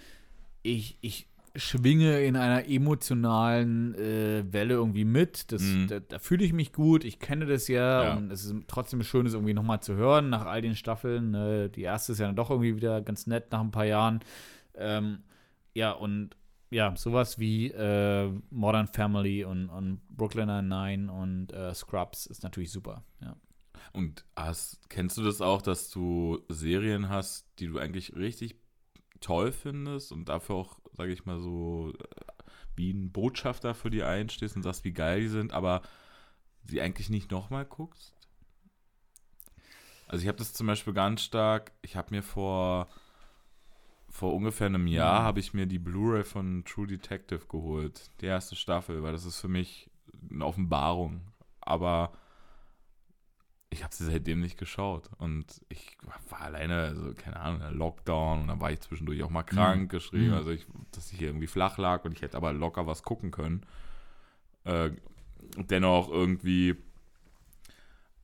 ich, ich schwinge in einer emotionalen äh, Welle irgendwie mit. Das, Mhm. Da, da fühle ich mich gut. Ich kenne das ja, Ja. und es ist trotzdem schön, es irgendwie nochmal zu hören nach all den Staffeln. Äh, die erste ist ja dann doch irgendwie wieder ganz nett nach ein paar Jahren. Ähm, ja, und ja, sowas wie äh, Modern Family und, und Brooklyn Nine-Nine und äh, Scrubs ist natürlich super. Ja. Und hast, kennst du das auch, dass du Serien hast, die du eigentlich richtig toll findest und dafür auch, sage ich mal so, äh, wie ein Botschafter für die einstehst und sagst, wie geil die sind, aber sie eigentlich nicht nochmal guckst? Also ich habe das zum Beispiel ganz stark, ich habe mir vor, vor ungefähr einem Jahr, Mhm. habe ich mir die Blu-ray von True Detective geholt, die erste Staffel, weil das ist für mich eine Offenbarung. Aber ich habe sie seitdem nicht geschaut. Und ich war alleine, also keine Ahnung, Lockdown und dann war ich zwischendurch auch mal krank geschrieben, Mhm. also ich, dass ich hier irgendwie flach lag und ich hätte aber locker was gucken können. Äh, dennoch irgendwie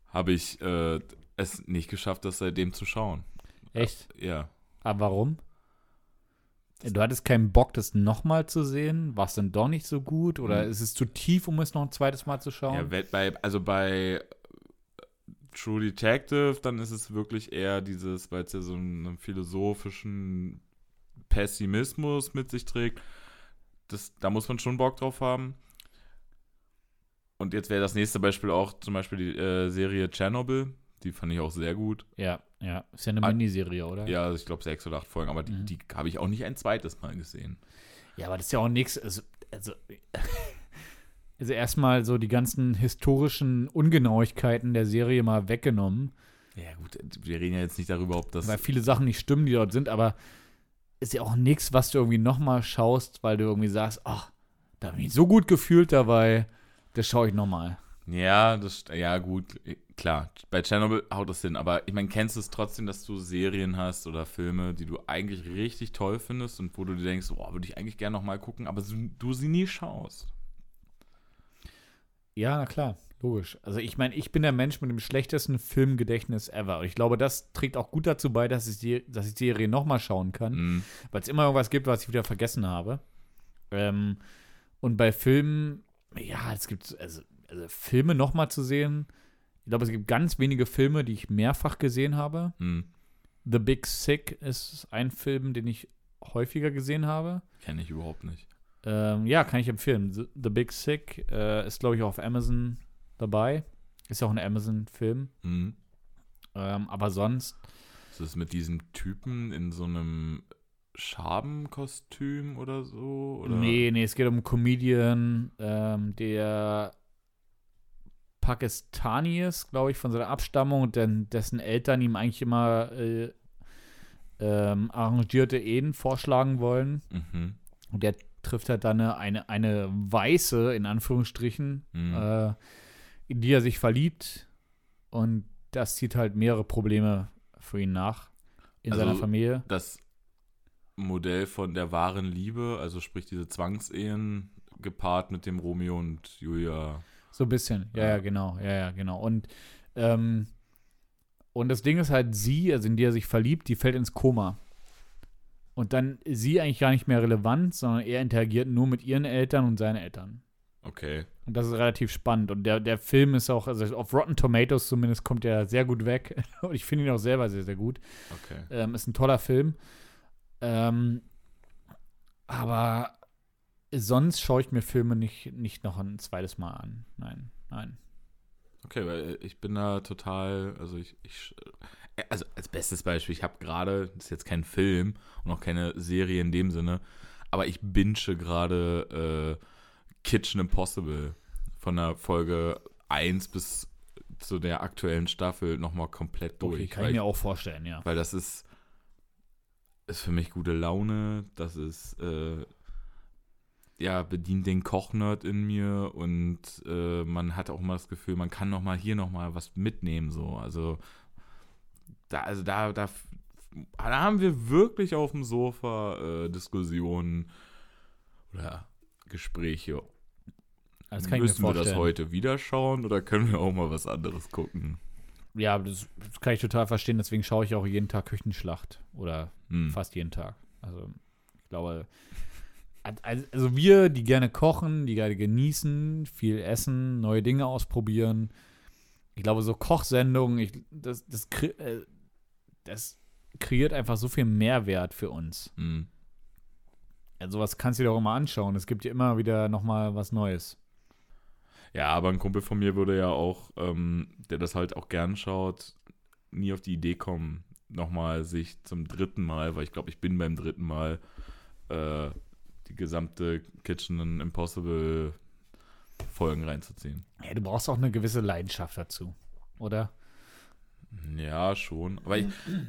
habe ich äh, es nicht geschafft, das seitdem zu schauen. Echt? Ja. Aber warum? Du hattest keinen Bock, das nochmal zu sehen? War es dann doch nicht so gut? Oder Mhm. ist es zu tief, um es noch ein zweites Mal zu schauen? ja bei, also bei äh, True Detective, dann ist es wirklich eher dieses, weil es ja so einen philosophischen Pessimismus mit sich trägt. Das, da muss man schon Bock drauf haben. Und jetzt wäre das nächste Beispiel auch zum Beispiel die äh, Serie Chernobyl. Die fand ich auch sehr gut. ja, ja. Ist ja eine Ah, Miniserie, oder? Ja, also ich glaube sechs oder acht Folgen, aber die, Mhm. die habe ich auch nicht ein zweites Mal gesehen. Ja, aber das ist ja auch nichts. Also, also, [LAUGHS] also erstmal so die ganzen historischen Ungenauigkeiten der Serie mal weggenommen, Ja, gut, wir reden ja jetzt nicht darüber, ob das. weil viele Sachen nicht stimmen, die dort sind, aber ist ja auch nichts, was du irgendwie nochmal schaust, weil du irgendwie sagst, ach, da habe ich mich so gut gefühlt dabei, das schaue ich nochmal. Ja, das, ja, gut, klar. Bei Chernobyl haut das hin, aber ich meine, kennst du es trotzdem, dass du Serien hast oder Filme, die du eigentlich richtig toll findest und wo du dir denkst, boah, würde ich eigentlich gerne nochmal gucken, aber du sie nie schaust? Ja, na klar, logisch. Also ich meine, ich bin der Mensch mit dem schlechtesten Filmgedächtnis ever. Und ich glaube, das trägt auch gut dazu bei, dass ich die, dass ich die Serie nochmal schauen kann. Mhm. weil es immer irgendwas gibt, was ich wieder vergessen habe. Ähm, und bei Filmen, ja, es gibt, also, also Filme nochmal zu sehen, ich glaube, es gibt ganz wenige Filme, die ich mehrfach gesehen habe. Mhm. The Big Sick ist ein Film, den ich häufiger gesehen habe. Kenne ich überhaupt nicht. Ähm, ja, kann ich empfehlen. The, The Big Sick äh, ist, glaube ich, auch auf Amazon dabei. Ist ja auch ein Amazon-Film. Mhm. Ähm, aber sonst, Ist das mit diesem Typen in so einem Schabenkostüm oder so? Oder? nee, nee, es geht um einen Comedian, ähm, der Pakistani ist, glaube ich, von seiner Abstammung und denn, dessen Eltern ihm eigentlich immer äh, ähm, arrangierte Ehen vorschlagen wollen. Mhm. Und der trifft halt dann eine, eine, eine weiße, in Anführungsstrichen, Mhm. äh, in die er sich verliebt. Und das zieht halt mehrere Probleme für ihn nach in Also- seiner Familie. Das Modell von der wahren Liebe, also sprich diese Zwangsehen, gepaart mit dem Romeo und Julia. So ein bisschen, ja, Ja. ja, genau, ja, ja, genau. Und, ähm, und das Ding ist halt, sie, also in die er sich verliebt, die fällt ins Koma. Und dann ist sie eigentlich gar nicht mehr relevant, sondern er interagiert nur mit ihren Eltern und seinen Eltern. Okay. Und das ist relativ spannend. Und der, der Film ist auch, also auf Rotten Tomatoes zumindest kommt er sehr gut weg. [LAUGHS] Und ich finde ihn auch selber sehr, sehr gut. Okay. Ähm, ist ein toller Film. Ähm, aber sonst schaue ich mir Filme nicht, nicht noch ein zweites Mal an. Nein, nein. Okay, weil ich bin da total, also ich, ich also als bestes Beispiel, ich habe gerade, das ist jetzt kein Film und auch keine Serie in dem Sinne, aber ich binge gerade äh, Kitchen Impossible von der Folge 1 bis zu der aktuellen Staffel nochmal komplett durch. Okay, kann ich mir auch vorstellen, ja. Weil das ist, ist für mich gute Laune, das ist, äh, ja, bedient den Kochnerd in mir und äh, man hat auch mal das Gefühl, man kann noch mal hier noch mal was mitnehmen, so. Also, da, also da, da, da haben wir wirklich auf dem Sofa äh, Diskussionen oder Gespräche. Das kann Müssen wir das heute wieder schauen oder können wir auch mal was anderes gucken? Ja, das, das kann ich total verstehen. Deswegen schaue ich auch jeden Tag Küchenschlacht. Oder Hm. fast jeden Tag. Also, ich glaube, also wir, die gerne kochen, die gerne genießen, viel essen, neue Dinge ausprobieren. Ich glaube, so Kochsendungen, ich, das, das, äh, das kreiert einfach so viel Mehrwert für uns. Hm. Also, sowas kannst du dir auch immer anschauen. Es gibt ja immer wieder nochmal was Neues. Ja, aber ein Kumpel von mir würde ja auch, ähm, der das halt auch gern schaut, nie auf die Idee kommen, nochmal sich zum dritten Mal, weil ich glaube, ich bin beim dritten Mal, äh, die gesamte Kitchen Impossible Folgen reinzuziehen. Ja, du brauchst auch eine gewisse Leidenschaft dazu, oder? Ja, schon. Aber ich,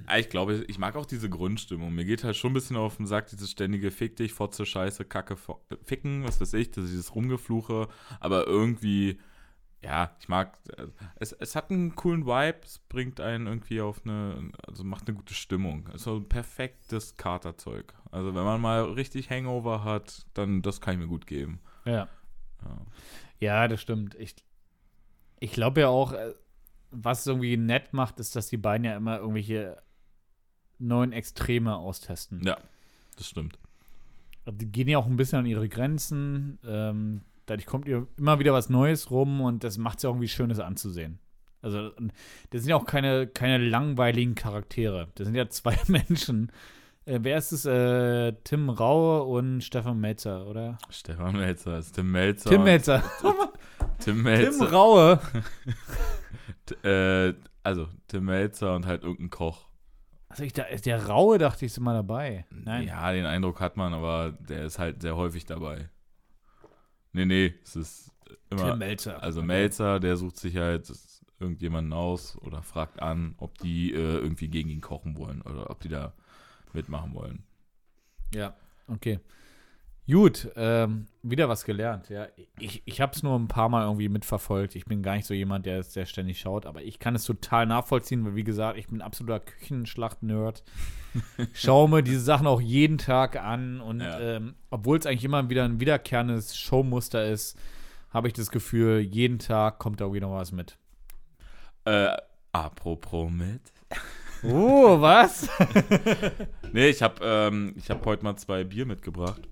ah, ich glaube, ich mag auch diese Grundstimmung. Mir geht halt schon ein bisschen auf den Sack, dieses ständige Fick dich, Fotze, Scheiße, Kacke, Fo- Ficken, was weiß ich, das ist dieses Rumgefluche. Aber irgendwie, ja, ich mag, äh, es, es hat einen coolen Vibe, es bringt einen irgendwie auf eine, also macht eine gute Stimmung. Es ist so ein perfektes Katerzeug. Also wenn man mal richtig Hangover hat, dann das kann ich mir gut geben. Ja. Ja. Ja, das stimmt. Ich, ich glaube ja auch, äh, was es irgendwie nett macht, ist, dass die beiden ja immer irgendwelche neuen Extreme austesten. Ja, das stimmt. Die gehen ja auch ein bisschen an ihre Grenzen. Ähm, dadurch kommt ihr immer wieder was Neues rum und das macht es ja irgendwie Schönes anzusehen. Also, das sind ja auch keine, keine langweiligen Charaktere. Das sind ja zwei [LAUGHS] Menschen. Äh, wer ist es? Äh, Tim Raue und Stefan Melzer, oder? Stefan Melzer ist Tim Melzer. Tim Melzer. [LAUGHS] [LAUGHS] Tim Tim Melzer. Raue. [LAUGHS] T- äh, also Tim Melzer und halt irgendein Koch. Also ich der Raue dachte ich ist immer dabei. Nein. Ja, den Eindruck hat man, aber der ist halt sehr häufig dabei. Nee, nee, es ist immer. Tim Melzer. Also Melzer, der sucht sich halt irgendjemanden aus oder fragt an, ob die äh, irgendwie gegen ihn kochen wollen oder ob die da mitmachen wollen. Ja, okay. Gut, ähm, wieder was gelernt. Ja, ich, ich habe es nur ein paar Mal irgendwie mitverfolgt. Ich bin gar nicht so jemand, der es sehr ständig schaut, aber ich kann es total nachvollziehen, weil wie gesagt, ich bin ein absoluter Küchenschlacht-Nerd. [LAUGHS] Schaue mir diese Sachen auch jeden Tag an und Ja. ähm, obwohl es eigentlich immer wieder ein wiederkehrendes Showmuster ist, habe ich das Gefühl, jeden Tag kommt da irgendwie noch was mit. Äh, apropos mit. Oh, was? [LAUGHS] Nee, ich habe ähm, ich hab heute mal zwei Bier mitgebracht.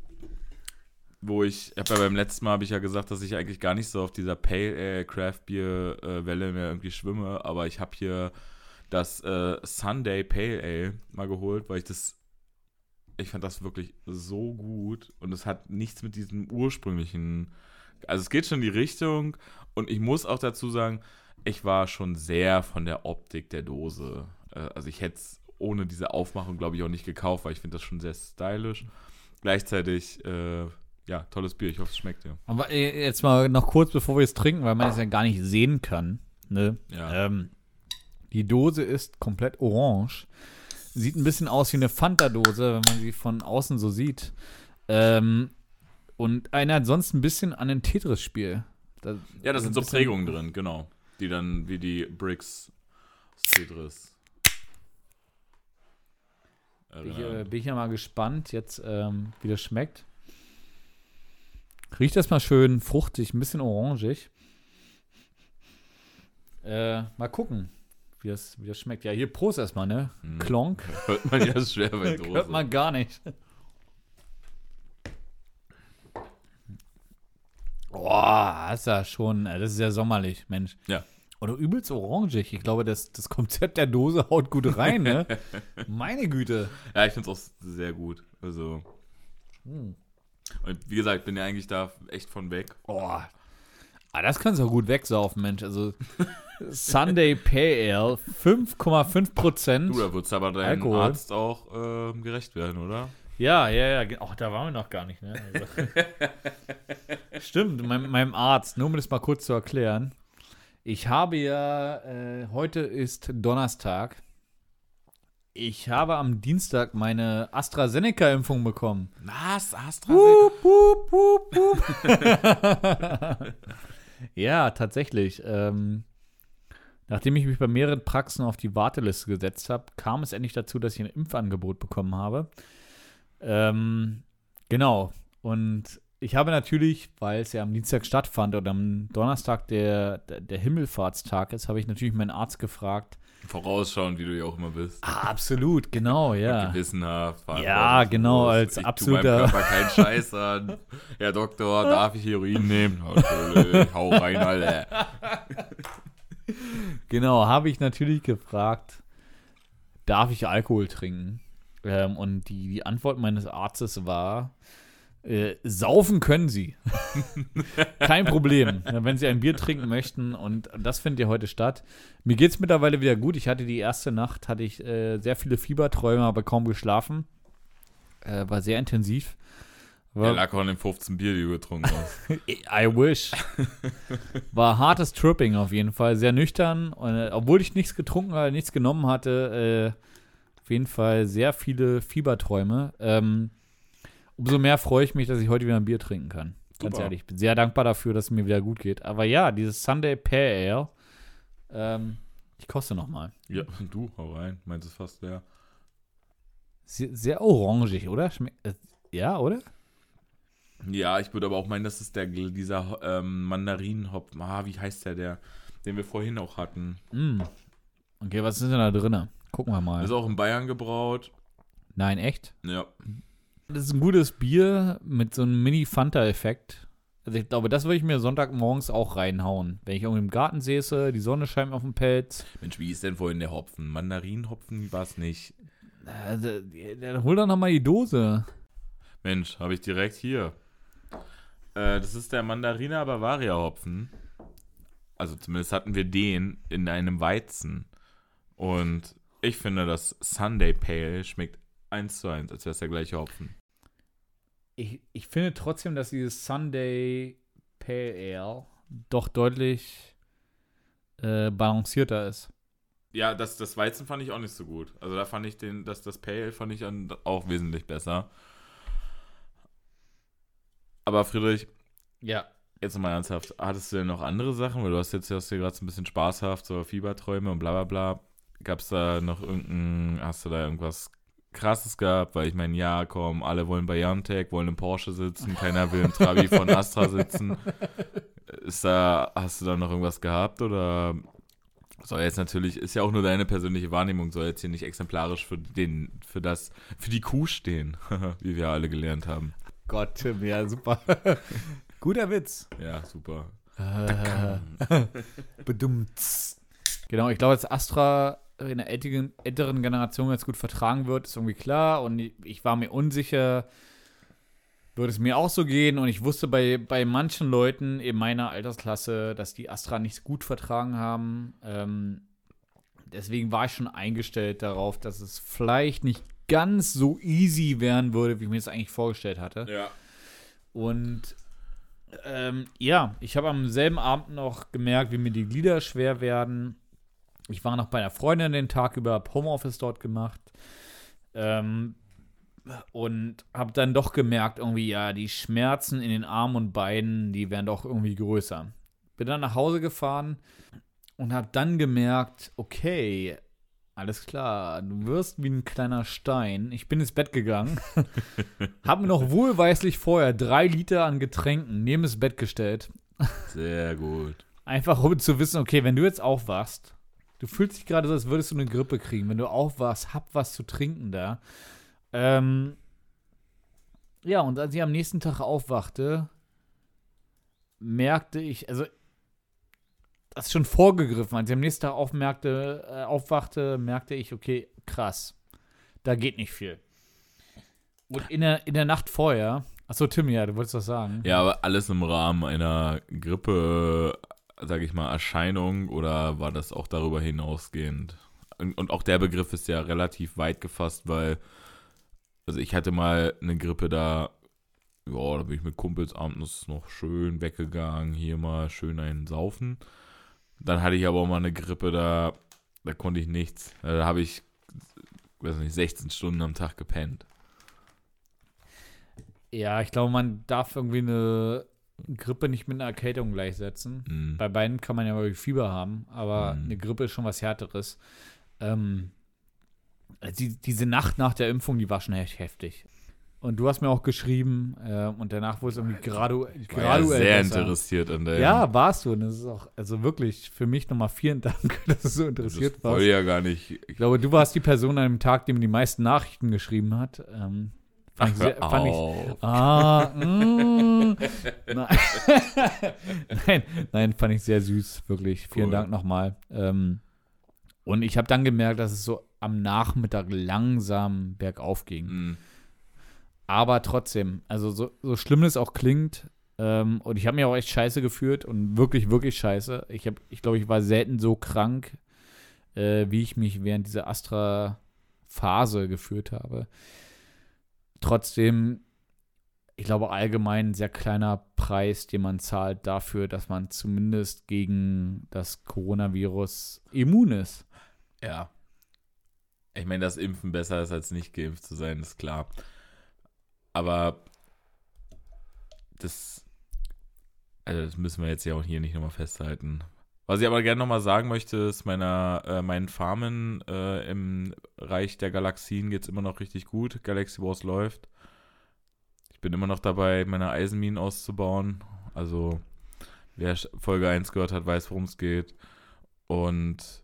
Wo ich, ich habe ja beim letzten Mal habe ich ja gesagt, dass ich eigentlich gar nicht so auf dieser Pale Ale Craft Beer äh, Welle mehr irgendwie schwimme, aber ich habe hier das äh, Sunday Pale Ale mal geholt, weil ich das ich fand das wirklich so gut und es hat nichts mit diesem ursprünglichen also es geht schon in die Richtung und ich muss auch dazu sagen, ich war schon sehr von der Optik der Dose. Äh, also ich hätte es ohne diese Aufmachung, glaube ich, auch nicht gekauft, weil ich finde das schon sehr stylisch. Gleichzeitig, äh, ja, tolles Bier. Ich hoffe, es schmeckt dir. Aber äh, jetzt mal noch kurz, bevor wir es trinken, weil man es ja gar nicht sehen kann. Ne? Ja. Ähm, die Dose ist komplett orange. Sieht ein bisschen aus wie eine Fanta-Dose, wenn man sie von außen so sieht. Ähm, und erinnert sonst ein bisschen an ein Tetris-Spiel. Da- Ja, da sind so Prägungen drin, genau. Die dann wie die Bricks aus Tetris. Bin ich, äh, bin ich ja mal gespannt, jetzt, ähm, wie das schmeckt. Riecht erstmal schön fruchtig, ein bisschen orangig. Äh, mal gucken, wie das, wie das schmeckt. Ja, hier Prost erstmal, ne? Mhm. Klonk. [LAUGHS] Hört man ja schwer bei Dose. [LAUGHS] Hört man gar nicht. Boah, das ist ja schon, äh, das ist ja sommerlich, Mensch. Ja. Oder übelst orangig. Ich glaube, das, das Konzept der Dose haut gut rein, ne? [LAUGHS] Meine Güte. Ja, ich finde es auch sehr gut. Also. Hm. Und wie gesagt, bin ja eigentlich da echt von weg. Oh. Ah, das kannst du auch gut wegsaufen, Mensch. Also [LAUGHS] Sunday Pale Ale, 5,5 Prozent. Du, da wird es aber deinem Alkohol. Arzt auch ähm, gerecht werden, oder? Ja, ja, ja. Ach, da waren wir noch gar nicht, ne? Also. [LAUGHS] Stimmt, mein, meinem Arzt, nur um das mal kurz zu erklären. Ich habe ja, äh, heute ist Donnerstag. Ich habe am Dienstag meine AstraZeneca-Impfung bekommen. Was? Astra? Wup, wup, wup, wup. [LAUGHS] ja, tatsächlich. Ähm, nachdem ich mich bei mehreren Praxen auf die Warteliste gesetzt habe, kam es endlich dazu, dass ich ein Impfangebot bekommen habe. Ähm, genau. Und ich habe natürlich, weil es ja am Dienstag stattfand und am Donnerstag der, der, der Himmelfahrtstag ist, habe ich natürlich meinen Arzt gefragt. Vorausschauen, wie du ja auch immer bist. Ah, absolut, genau, ja. Gewissenhaft. Ja, genau, als ich absoluter- meinem Körper keinen Scheiß an. [LAUGHS] Herr Doktor, darf ich Heroin nehmen? Natürlich, hau rein, Alter. [LAUGHS] Genau, habe ich natürlich gefragt, darf ich Alkohol trinken? Ähm, und die, die Antwort meines Arztes war, äh, saufen können Sie. [LAUGHS] Kein Problem, ja, wenn Sie ein Bier trinken möchten. Und das findet ja heute statt. Mir geht es mittlerweile wieder gut. Ich hatte die erste Nacht, hatte ich äh, sehr viele Fieberträume, aber kaum geschlafen. Äh, war sehr intensiv. War, lag auch an den 15 Bier, die du getrunken hast. [LAUGHS] I wish. War hartes Tripping auf jeden Fall. Sehr nüchtern. Und, äh, obwohl ich nichts getrunken oder nichts genommen hatte, äh, auf jeden Fall sehr viele Fieberträume. Ähm, umso mehr freue ich mich, dass ich heute wieder ein Bier trinken kann. Ganz Super. ehrlich. Ich bin sehr dankbar dafür, dass es mir wieder gut geht. Aber ja, dieses Sunday Ale, ähm, ich koste noch mal. Ja, [LAUGHS] du, hau rein. Meinst es fast leer. Sehr, sehr orangig, oder? Schme äh, ja, oder? Ja, ich würde aber auch meinen, das ist der, dieser ähm, Mandarinenhopfen. Ah, wie heißt der, der, den wir vorhin auch hatten? Mm. Okay, was ist denn da drin? Gucken wir mal. Ist auch in Bayern gebraut. Nein, echt? Ja. Das ist ein gutes Bier mit so einem Mini-Fanta-Effekt. Also ich glaube, das würde ich mir Sonntagmorgens auch reinhauen. Wenn ich irgendwie im Garten säße, die Sonne scheint mir auf den Pelz. Mensch, wie ist denn vorhin der Hopfen? Mandarinenhopfen war es nicht. Also, dann hol doch noch mal die Dose. Mensch, habe ich direkt hier. Äh, das ist der Mandarina Bavaria Hopfen. Also zumindest hatten wir den in einem Weizen. Und ich finde, das Sunday Pale schmeckt eins zu eins, als wäre es der gleiche Hopfen. Ich, ich finde trotzdem, dass dieses Sunday Pale Ale doch deutlich äh, balancierter ist. Ja, das, das Weizen fand ich auch nicht so gut. Also da fand ich den, das, das Pale fand ich auch wesentlich besser. Aber Friedrich, Ja. jetzt mal ernsthaft, hattest du denn noch andere Sachen? Weil du hast jetzt hast du gerade so ein bisschen spaßhaft, so Fieberträume und bla bla bla. Gab es da noch irgendein, hast du da irgendwas krasses gehabt? Weil ich meine, ja, komm, alle wollen bei Biontech, wollen im Porsche sitzen, keiner will im Trabi von Astra sitzen. [LAUGHS] Ist da, hast du da noch irgendwas gehabt oder soll jetzt natürlich, ist ja auch nur deine persönliche Wahrnehmung, soll jetzt hier nicht exemplarisch für den, für das, für die Kuh stehen, [LAUGHS] wie wir alle gelernt haben. Gott, Tim, ja, super. [LAUGHS] Guter Witz. Ja, super. Äh, Bedummt. Genau, ich glaube, dass Astra in der älteren, älteren Generation jetzt gut vertragen wird, ist irgendwie klar. Und ich, ich war mir unsicher, würde es mir auch so gehen. Und ich wusste bei, bei manchen Leuten in meiner Altersklasse, dass die Astra nicht gut vertragen haben. Ähm, deswegen war ich schon eingestellt darauf, dass es vielleicht nicht ganz so easy werden würde, wie ich mir das eigentlich vorgestellt hatte. Ja. Und ähm, ja, ich habe am selben Abend noch gemerkt, wie mir die Glieder schwer werden. Ich war noch bei einer Freundin den Tag über, hab Homeoffice dort gemacht. Ähm, und habe dann doch gemerkt, irgendwie, ja, die Schmerzen in den Armen und Beinen, die werden doch irgendwie größer. Bin dann nach Hause gefahren und habe dann gemerkt, okay, alles klar, du wirst wie ein kleiner Stein. Ich bin ins Bett gegangen, [LAUGHS] habe mir noch wohlweislich vorher drei Liter an Getränken neben das Bett gestellt. Sehr gut. Einfach um zu wissen, okay, wenn du jetzt aufwachst, du fühlst dich gerade so, als würdest du eine Grippe kriegen. Wenn du aufwachst, hab was zu trinken da. Ähm, ja, und als ich am nächsten Tag aufwachte, merkte ich, also das ist schon vorgegriffen. Als ich am nächsten Tag aufmerkte, äh, aufwachte, merkte ich, okay, krass, da geht nicht viel. Und in der, in der Nacht vorher, achso, Tim, ja, du wolltest was sagen. Ja, aber alles im Rahmen einer Grippe, sag ich mal, Erscheinung oder war das auch darüber hinausgehend? Und, und auch der Begriff ist ja relativ weit gefasst, weil also ich hatte mal eine Grippe da, ja, da bin ich mit Kumpels abends noch schön weggegangen, hier mal schön einen saufen. Dann hatte ich aber auch mal eine Grippe da, da konnte ich nichts. Da habe ich, weiß nicht, 16 Stunden am Tag gepennt. Ja, ich glaube, man darf irgendwie eine Grippe nicht mit einer Erkältung gleichsetzen. Mhm. Bei beiden kann man ja wirklich Fieber haben, aber Mhm. eine Grippe ist schon was Härteres. Ähm, die, diese Nacht nach der Impfung, die war schon echt heftig. Und du hast mir auch geschrieben, äh, und danach wurde es irgendwie gradu War ja sehr besser. interessiert an der. Ja, warst du. Und das ist auch, also wirklich für mich nochmal vielen Dank, dass du so das interessiert wollte warst. ja gar nicht. Ich glaube, du warst die Person an dem Tag, die mir die meisten Nachrichten geschrieben hat. Ähm, fand, ich sehr, hör fand ich. Ah, mm, [LAUGHS] nein. [LAUGHS] nein, nein, fand ich sehr süß, wirklich. Vielen Cool. Dank nochmal. Ähm, und ich habe dann gemerkt, dass es so am Nachmittag langsam bergauf ging. Mhm. Aber trotzdem, also so, so schlimm es auch klingt, ähm, und ich habe mich auch echt scheiße gefühlt und wirklich, wirklich scheiße. Ich habe, ich glaube, ich war selten so krank, äh, wie ich mich während dieser Astra-Phase gefühlt habe. Trotzdem, ich glaube, allgemein ein sehr kleiner Preis, den man zahlt dafür, dass man zumindest gegen das Coronavirus immun ist. Ja. Ich meine, dass Impfen besser ist, als nicht geimpft zu sein, ist klar. Aber das, also das müssen wir jetzt ja auch hier nicht nochmal festhalten. Was ich aber gerne nochmal sagen möchte, ist, meiner, äh, meinen Farmen äh, im Reich der Galaxien geht es immer noch richtig gut. Galaxy Wars läuft. Ich bin immer noch dabei, meine Eisenminen auszubauen. Also, wer Folge 1 gehört hat, weiß, worum es geht. Und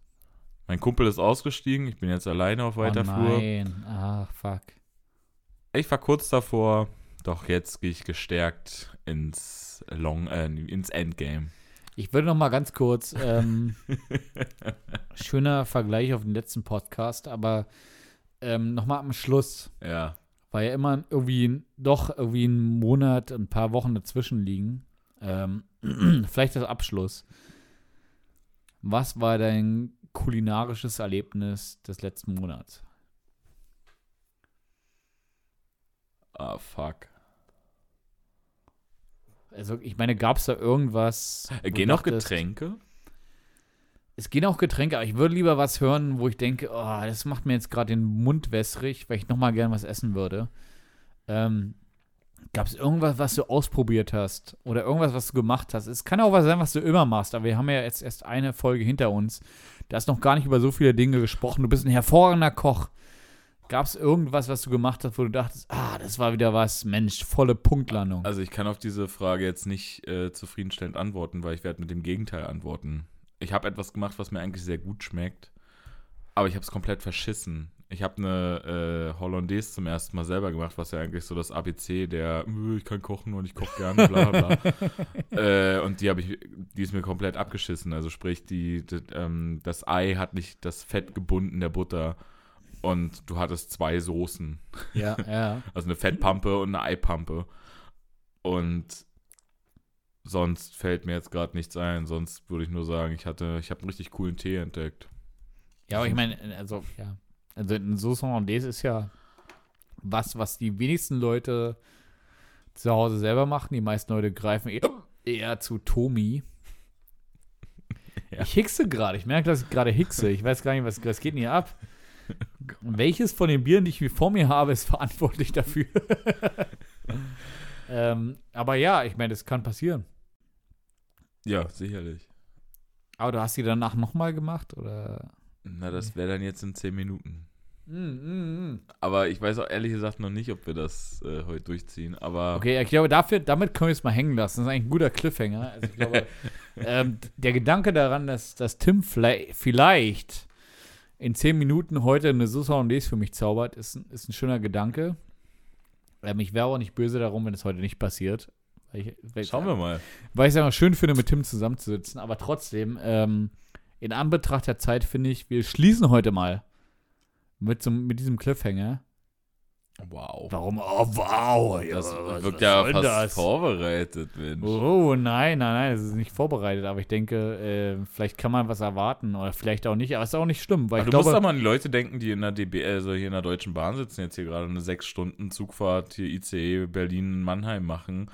mein Kumpel ist ausgestiegen. Ich bin jetzt alleine auf weiter oh nein, ach, fuck. Ich war kurz davor, doch jetzt gehe ich gestärkt ins Long, äh, ins Endgame. Ich würde noch mal ganz kurz, ähm, [LAUGHS] schöner Vergleich auf den letzten Podcast, aber ähm, noch mal am Schluss, Ja. weil ja immer irgendwie doch irgendwie ein Monat, ein paar Wochen dazwischen liegen. Ähm, [CLEARS THROAT] vielleicht das Abschluss. Was war dein kulinarisches Erlebnis des letzten Monats? Ah, fuck. Also, ich meine, gab es da irgendwas? Äh, gehen dachtest- Getränke? Es gehen auch Getränke, aber ich würde lieber was hören, wo ich denke, oh, das macht mir jetzt gerade den Mund wässrig, weil ich noch mal gern was essen würde. Ähm, Gab es irgendwas, was du ausprobiert hast? Oder irgendwas, was du gemacht hast? Es kann auch was sein, was du immer machst, aber wir haben ja jetzt erst eine Folge hinter uns. Da hast noch gar nicht über so viele Dinge gesprochen. Du bist ein hervorragender Koch. Gab es irgendwas, was du gemacht hast, wo du dachtest, ah, das war wieder was, Mensch, volle Punktlandung? Also ich kann auf diese Frage jetzt nicht äh, zufriedenstellend antworten, weil ich werde mit dem Gegenteil antworten. Ich habe etwas gemacht, was mir eigentlich sehr gut schmeckt, aber ich habe es komplett verschissen. Ich habe eine äh, Hollandaise zum ersten Mal selber gemacht, was ja eigentlich so das ABC der "Äh, ich kann kochen und ich koche gerne, bla bla. [LAUGHS] äh, und die habe ich, die ist mir komplett abgeschissen. Also sprich, die, die ähm, das Ei hat nicht das Fett gebunden der Butter und du hattest zwei Soßen. ja, [LAUGHS] ja. Also eine Fettpampe und eine Eipampe. Und sonst fällt mir jetzt gerade nichts ein. Sonst würde ich nur sagen, ich hatte, ich habe einen richtig coolen Tee entdeckt. Ja, aber ich meine, also, ja. Also, ein Sauce Hollandaise ist ja was, was die wenigsten Leute zu Hause selber machen. Die meisten Leute greifen eher, eher zu Tomi. [LAUGHS] Ja. Ich hickse gerade. Ich merke, dass ich gerade hickse. Ich weiß gar nicht, was, was geht denn hier ab? [LAUGHS] Welches von den Bieren, die ich hier vor mir habe, ist verantwortlich dafür? [LAUGHS] ähm, aber ja, ich meine, das kann passieren. Ja, sicherlich. Aber du hast die danach nochmal gemacht? Oder? Na, das wäre dann jetzt in 10 Minuten. Mm, mm, mm. Aber ich weiß auch ehrlich gesagt noch nicht, ob wir das äh, heute durchziehen. Aber Okay, ich glaube, dafür, damit können wir es mal hängen lassen. Das ist eigentlich ein guter Cliffhanger. Also ich glaube, [LAUGHS] ähm, der Gedanke daran, dass, dass Tim vielleicht, vielleicht in zehn Minuten heute eine Saison-Days für mich zaubert, ist, ein- ist ein schöner Gedanke. Ähm, ich wäre auch nicht böse darum, wenn es heute nicht passiert. Ich, schauen wir mal. Weil ich es einfach schön finde, mit Tim zusammenzusitzen. Aber trotzdem, ähm, in Anbetracht der Zeit finde ich, wir schließen heute mal mit, so, mit diesem Cliffhanger. Wow. Warum? Oh, wow. Das was- wirkt ja fast das? vorbereitet, Mensch. Oh, nein, nein, nein, das ist nicht vorbereitet, aber ich denke, äh, vielleicht kann man was erwarten oder vielleicht auch nicht, aber es ist auch nicht schlimm, weil Aber ich du musst glaube, doch mal an die Leute denken, die in der DB, also hier in der Deutschen Bahn sitzen, jetzt hier gerade eine sechs Stunden Zugfahrt hier ICE Berlin-Mannheim machen.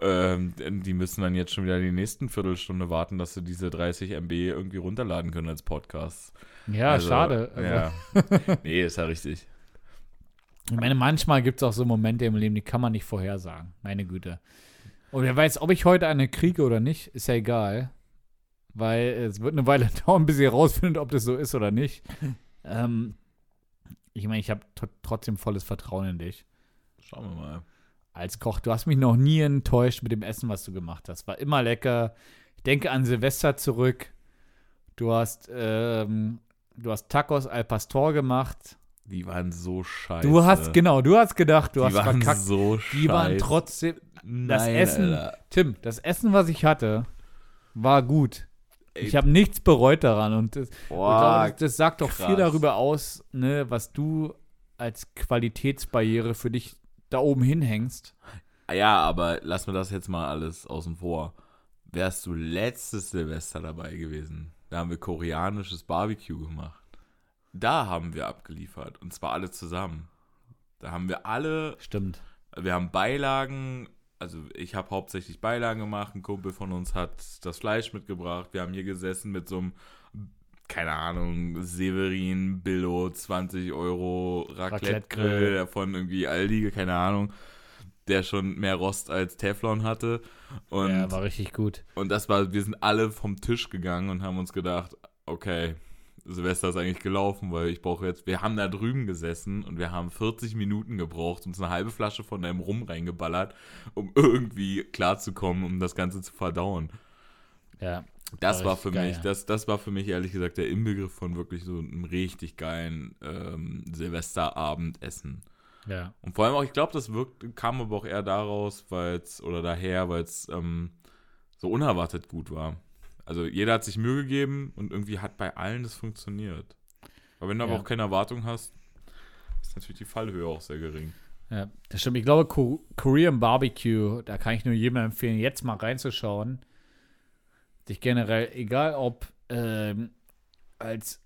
Ähm, die müssen dann jetzt schon wieder die nächsten Viertelstunde warten, dass sie diese 30 MB irgendwie runterladen können als Podcast. ja, Also, schade. Also, Ja. [LAUGHS] nee, ist ja richtig. Ich meine, manchmal gibt es auch so Momente im Leben, die kann man nicht vorhersagen, meine Güte. Und wer weiß, ob ich heute eine kriege oder nicht, ist ja egal, weil es wird eine Weile [LAUGHS] dauern, bis ihr rausfindet, ob das so ist oder nicht. [LAUGHS] Ähm, ich meine, ich habe trotzdem volles Vertrauen in dich. Schauen wir mal. als Koch. Du hast mich noch nie enttäuscht mit dem Essen, was du gemacht hast. War immer lecker. Ich denke an Silvester zurück. Du hast, ähm, du hast Tacos al Pastor gemacht. Die waren so scheiße. Du hast, genau, du hast gedacht, du die hast waren verkackt. so scheiße. Die waren trotzdem, das Nein, Essen- Alter. Tim, das Essen, was ich hatte, war gut. Ich habe nichts bereut daran und das, boah, glaube, das, sagt doch viel darüber aus, ne, was du als Qualitätsbarriere für dich da oben hinhängst. Ja, aber lass mir das jetzt mal alles außen vor. Wärst du letztes Silvester dabei gewesen, da haben wir koreanisches Barbecue gemacht. Da haben wir abgeliefert. Und zwar alle zusammen. Da haben wir alle, Stimmt. wir haben Beilagen, also ich habe hauptsächlich Beilagen gemacht, ein Kumpel von uns hat das Fleisch mitgebracht. Wir haben hier gesessen mit so einem, keine Ahnung, Severin, Billo, 20 Euro Raclette-Grill. Von irgendwie Aldi, keine Ahnung, der schon mehr Rost als Teflon hatte. Und, ja, war richtig gut. und das war, wir sind alle vom Tisch gegangen und haben uns gedacht, okay, Silvester ist eigentlich gelaufen, weil ich brauche jetzt, wir haben da drüben gesessen und wir haben 40 Minuten gebraucht, uns eine halbe Flasche von deinem Rum reingeballert, um irgendwie klarzukommen, um das Ganze zu verdauen. Ja. Das War war für geil, mich, ja. das, das war für mich ehrlich gesagt der Inbegriff von wirklich so einem richtig geilen ähm, Silvesterabendessen. Ja. Und vor allem auch, ich glaube, das wirkt, kam aber auch eher daraus, weil es, oder daher, weil es ähm, so unerwartet gut war. Also jeder hat sich Mühe gegeben und irgendwie hat bei allen das funktioniert. Aber wenn du Ja. aber auch keine Erwartung hast, ist natürlich die Fallhöhe auch sehr gering. Ja, das stimmt. Ich glaube, Ko Korean Barbecue, da kann ich nur jedem empfehlen, jetzt mal reinzuschauen. Sich generell, egal ob ähm, als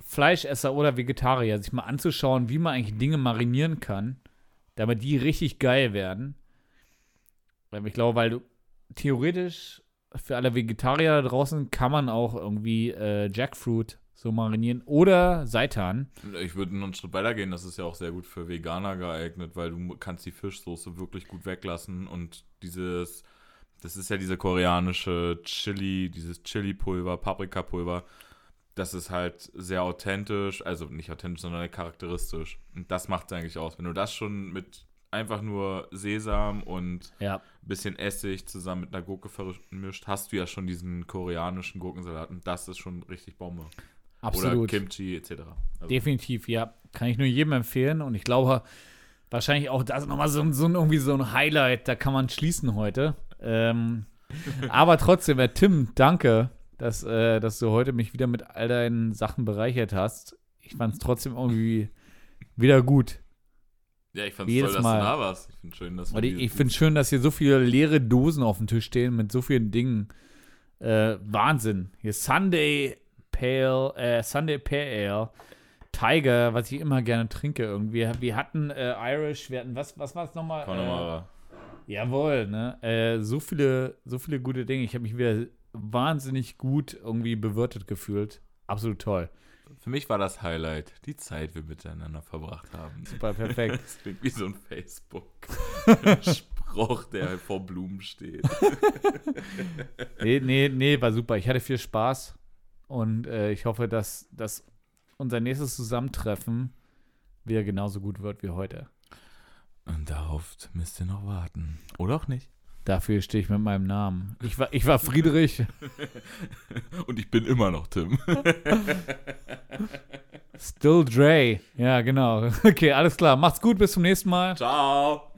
Fleischesser oder Vegetarier, sich mal anzuschauen, wie man eigentlich Dinge marinieren kann, damit die richtig geil werden. Weil Ich glaube, weil du theoretisch für alle Vegetarier da draußen kann man auch irgendwie äh, Jackfruit so marinieren oder Seitan. Ich würde noch einen Schritt weiter gehen, das ist ja auch sehr gut für Veganer geeignet, weil du kannst die Fischsoße wirklich gut weglassen und dieses, das ist ja diese koreanische Chili, dieses Chili-Pulver, Paprikapulver, das ist halt sehr authentisch, also nicht authentisch, sondern charakteristisch. Und das macht es eigentlich aus. Wenn du das schon mit einfach nur Sesam und Ja, ein bisschen Essig zusammen mit einer Gurke vermischt, hast du ja schon diesen koreanischen Gurkensalat und das ist schon richtig Bombe. absolut. Oder Kimchi etc. Also, Definitiv, ja. Kann ich nur jedem empfehlen. Und ich glaube, wahrscheinlich auch das nochmal so, ein- so irgendwie so ein Highlight, da kann man schließen heute. Ähm, [LAUGHS] aber trotzdem, äh, Tim, danke, dass, äh, dass du heute mich wieder mit all deinen Sachen bereichert hast. Ich fand es trotzdem irgendwie wieder gut. Ja, ich fand es Jedes toll, dass Mal. du da warst. Ich finde schön, dass wir Und ich, ich finde es schön, dass hier so viele leere Dosen auf dem Tisch stehen mit so vielen Dingen. Äh, Wahnsinn. Hier Sunday Pale, äh, Sunday Pale Ale, Tiger, was ich immer gerne trinke irgendwie. Wir hatten äh, Irish, wir hatten, was, was war es nochmal? Connemara. Jawohl, ne? Äh, so viele, so viele gute Dinge. Ich habe mich wieder wahnsinnig gut irgendwie bewirtet gefühlt. Absolut toll. Für mich war das Highlight die Zeit, die wir miteinander verbracht haben. Super, perfekt. [LAUGHS] Das klingt wie so ein Facebook-Spruch, [LAUGHS] der vor Blumen steht. [LAUGHS] nee, nee, nee, war super. Ich hatte viel Spaß und äh, ich hoffe, dass, dass unser nächstes Zusammentreffen wieder genauso gut wird wie heute. Und darauf müsst ihr noch warten. Oder auch nicht. Dafür stehe ich mit meinem Namen. Ich war, ich war Friedrich. [LAUGHS] Und ich bin immer noch Tim. Still Dre. Ja, genau. [LAUGHS] Okay, alles klar. Macht's gut. Bis zum nächsten Mal. Ciao.